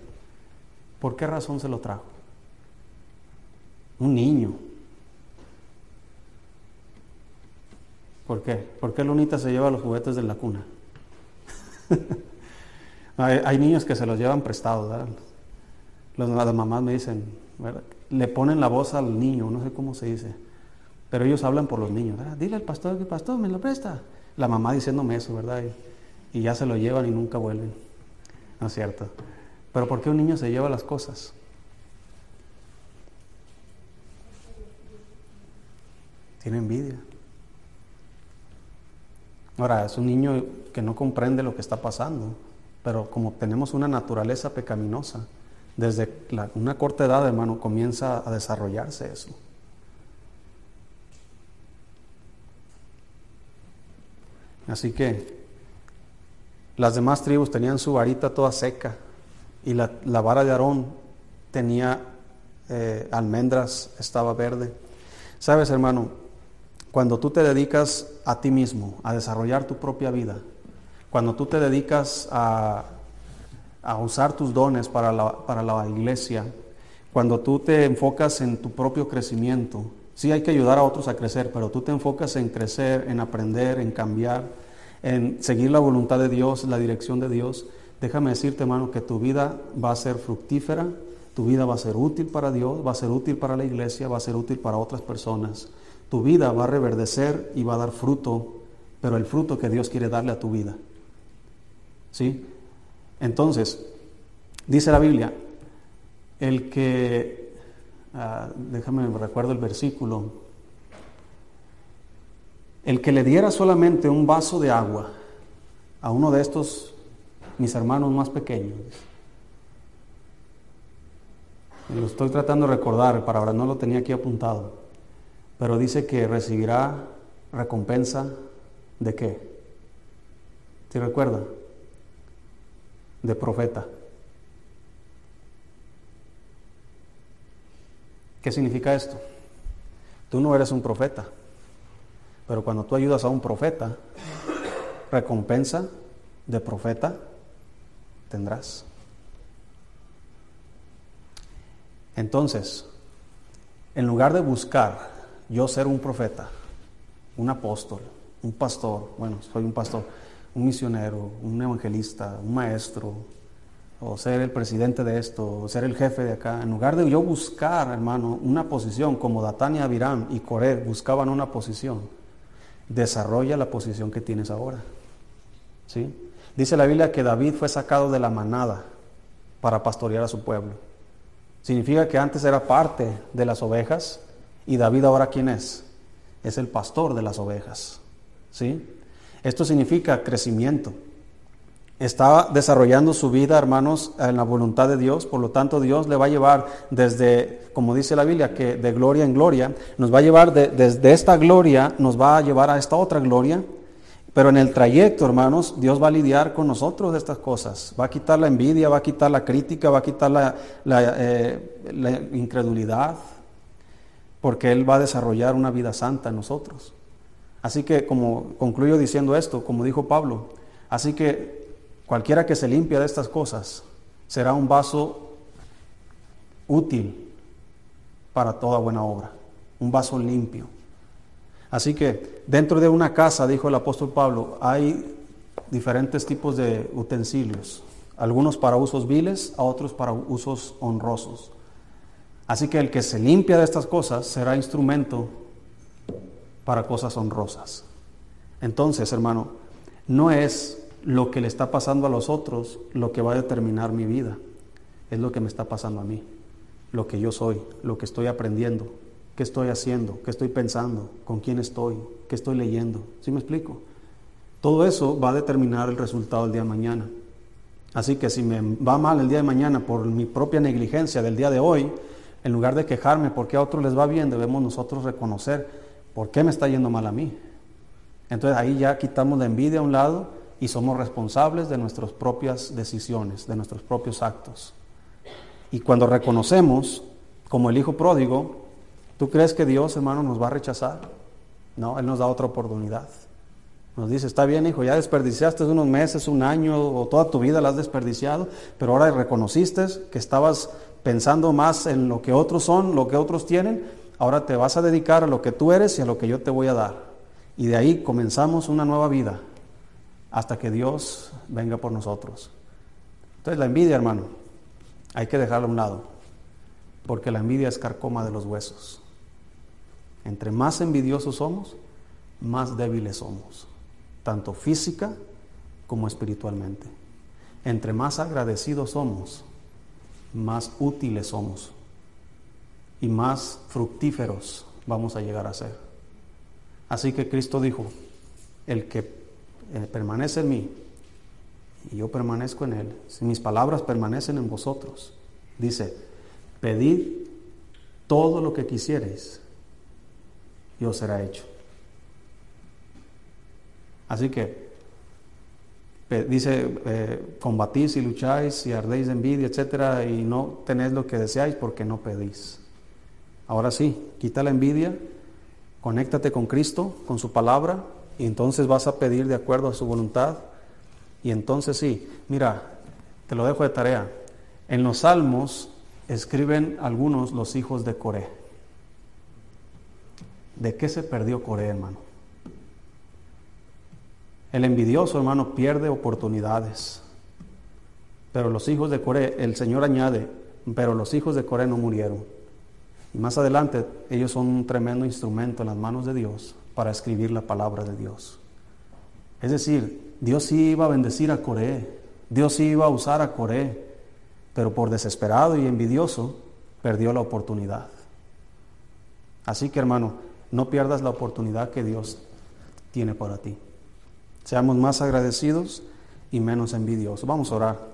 ¿Por qué razón se lo trajo? Un niño. ¿Por qué? ¿Por qué Lunita se lleva los juguetes de la cuna? hay, niños que se los llevan prestados, ¿verdad? las mamás me dicen, le ponen la voz al niño, no sé cómo se dice, pero ellos hablan por los niños. Dile al pastor que pastor me lo presta. La mamá diciéndome eso, ¿verdad? Y, y ya se lo llevan y nunca vuelven. ¿No es cierto? Pero ¿por qué un niño se lleva las cosas? Tiene envidia. Ahora, es un niño que no comprende lo que está pasando, pero como tenemos una naturaleza pecaminosa, desde una corta edad, hermano, comienza a desarrollarse eso. Así que las demás tribus tenían su varita toda seca, y la, vara de Aarón tenía eh, almendras, estaba verde. Sabes, hermano, cuando tú te dedicas a ti mismo, a desarrollar tu propia vida, cuando tú te dedicas a, usar tus dones para la, para la iglesia, cuando tú te enfocas en tu propio crecimiento, sí hay que ayudar a otros a crecer, pero tú te enfocas en crecer, en aprender, en cambiar, en seguir la voluntad de Dios, la dirección de Dios, Déjame decirte, hermano, que tu vida va a ser fructífera, tu vida va a ser útil para Dios, va a ser útil para la iglesia, va a ser útil para otras personas. Tu vida va a reverdecer y va a dar fruto, pero el fruto que Dios quiere darle a tu vida. ¿Sí? Entonces, dice la Biblia, el que, ah, déjame recuerdo el versículo, el que le diera solamente un vaso de agua a uno de estos mis hermanos más pequeños. Lo estoy tratando de recordar, para ahora no lo tenía aquí apuntado, pero dice que recibirá recompensa de qué? ¿Te recuerda? De profeta. ¿Qué significa esto? Tú no eres un profeta, pero cuando tú ayudas a un profeta, recompensa de profeta tendrás. Entonces, en lugar de buscar yo ser un profeta, un apóstol, un pastor, bueno, soy un pastor, un misionero, un evangelista, un maestro, o ser el presidente de esto, o ser el jefe de acá, en lugar de yo buscar, hermano, una posición como Datania, Abiram y Coré buscaban una posición, desarrolla la posición que tienes ahora. ¿Sí? Dice la Biblia que David fue sacado de la manada para pastorear a su pueblo. Significa que antes era parte de las ovejas y David ahora quién es? Es el pastor de las ovejas. ¿Sí? Esto significa crecimiento. Está desarrollando su vida, hermanos, en la voluntad de Dios. Por lo tanto, Dios le va a llevar desde, como dice la Biblia, que de gloria en gloria, nos va a llevar desde esta gloria, nos va a llevar a esta otra gloria pero en el trayecto, hermanos, Dios va a lidiar con nosotros de estas cosas. Va a quitar la envidia, va a quitar la crítica, va a quitar la, eh, incredulidad, porque Él va a desarrollar una vida santa en nosotros. Así que, como concluyo diciendo esto, como dijo Pablo, así que cualquiera que se limpia de estas cosas será un vaso útil para toda buena obra, un vaso limpio. Así que dentro de una casa, dijo el apóstol Pablo, hay diferentes tipos de utensilios, algunos para usos viles, a otros para usos honrosos. Así que el que se limpia de estas cosas será instrumento para cosas honrosas. Entonces, hermano, no es lo que le está pasando a los otros lo que va a determinar mi vida, es lo que me está pasando a mí, lo que yo soy, lo que estoy aprendiendo, qué estoy haciendo, qué estoy pensando, con quién estoy, qué estoy leyendo. ¿Sí me explico? Todo eso va a determinar el resultado del día de mañana. Así que si me va mal el día de mañana por mi propia negligencia del día de hoy, en lugar de quejarme porque a otros les va bien, debemos nosotros reconocer por qué me está yendo mal a mí. Entonces ahí ya quitamos la envidia a un lado y somos responsables de nuestras propias decisiones, de nuestros propios actos. Y cuando reconocemos, como el hijo pródigo, ¿tú crees que Dios, hermano, nos va a rechazar? No, Él nos da otra oportunidad. Nos dice, está bien, hijo, ya desperdiciaste unos meses, un año o toda tu vida la has desperdiciado, pero ahora reconociste que estabas pensando más en lo que otros son, lo que otros tienen, ahora te vas a dedicar a lo que tú eres y a lo que yo te voy a dar. Y de ahí comenzamos una nueva vida hasta que Dios venga por nosotros. Entonces la envidia, hermano, hay que dejarla a un lado, porque la envidia es carcoma de los huesos. Entre más envidiosos somos, más débiles somos tanto física como espiritualmente. Entre más agradecidos somos, más útiles somos y más fructíferos vamos a llegar a ser. Así que Cristo dijo, el que eh, permanece en mí y yo permanezco en él, si mis palabras permanecen en vosotros, dice, pedid todo lo que quisiereis y os será hecho. Así que dice, eh, combatís y lucháis y ardéis de envidia, etcétera, y no tenéis lo que deseáis porque no pedís. Ahora sí, quita la envidia, conéctate con Cristo, con su palabra, y entonces vas a pedir de acuerdo a su voluntad. Y entonces sí, mira, te lo dejo de tarea. En los salmos escriben algunos los hijos de Coré. ¿De qué se perdió Coré, hermano? El envidioso, hermano, pierde oportunidades. Pero los hijos de Coré, el Señor añade, pero los hijos de Coré no murieron. Y más adelante, ellos son un tremendo instrumento en las manos de Dios para escribir la palabra de Dios. Es decir, Dios sí iba a bendecir a Coré, Dios sí iba a usar a Coré, pero por desesperado y envidioso perdió la oportunidad. Así que hermano, no pierdas la oportunidad que Dios tiene para ti. Seamos más agradecidos y menos envidiosos. Vamos a orar.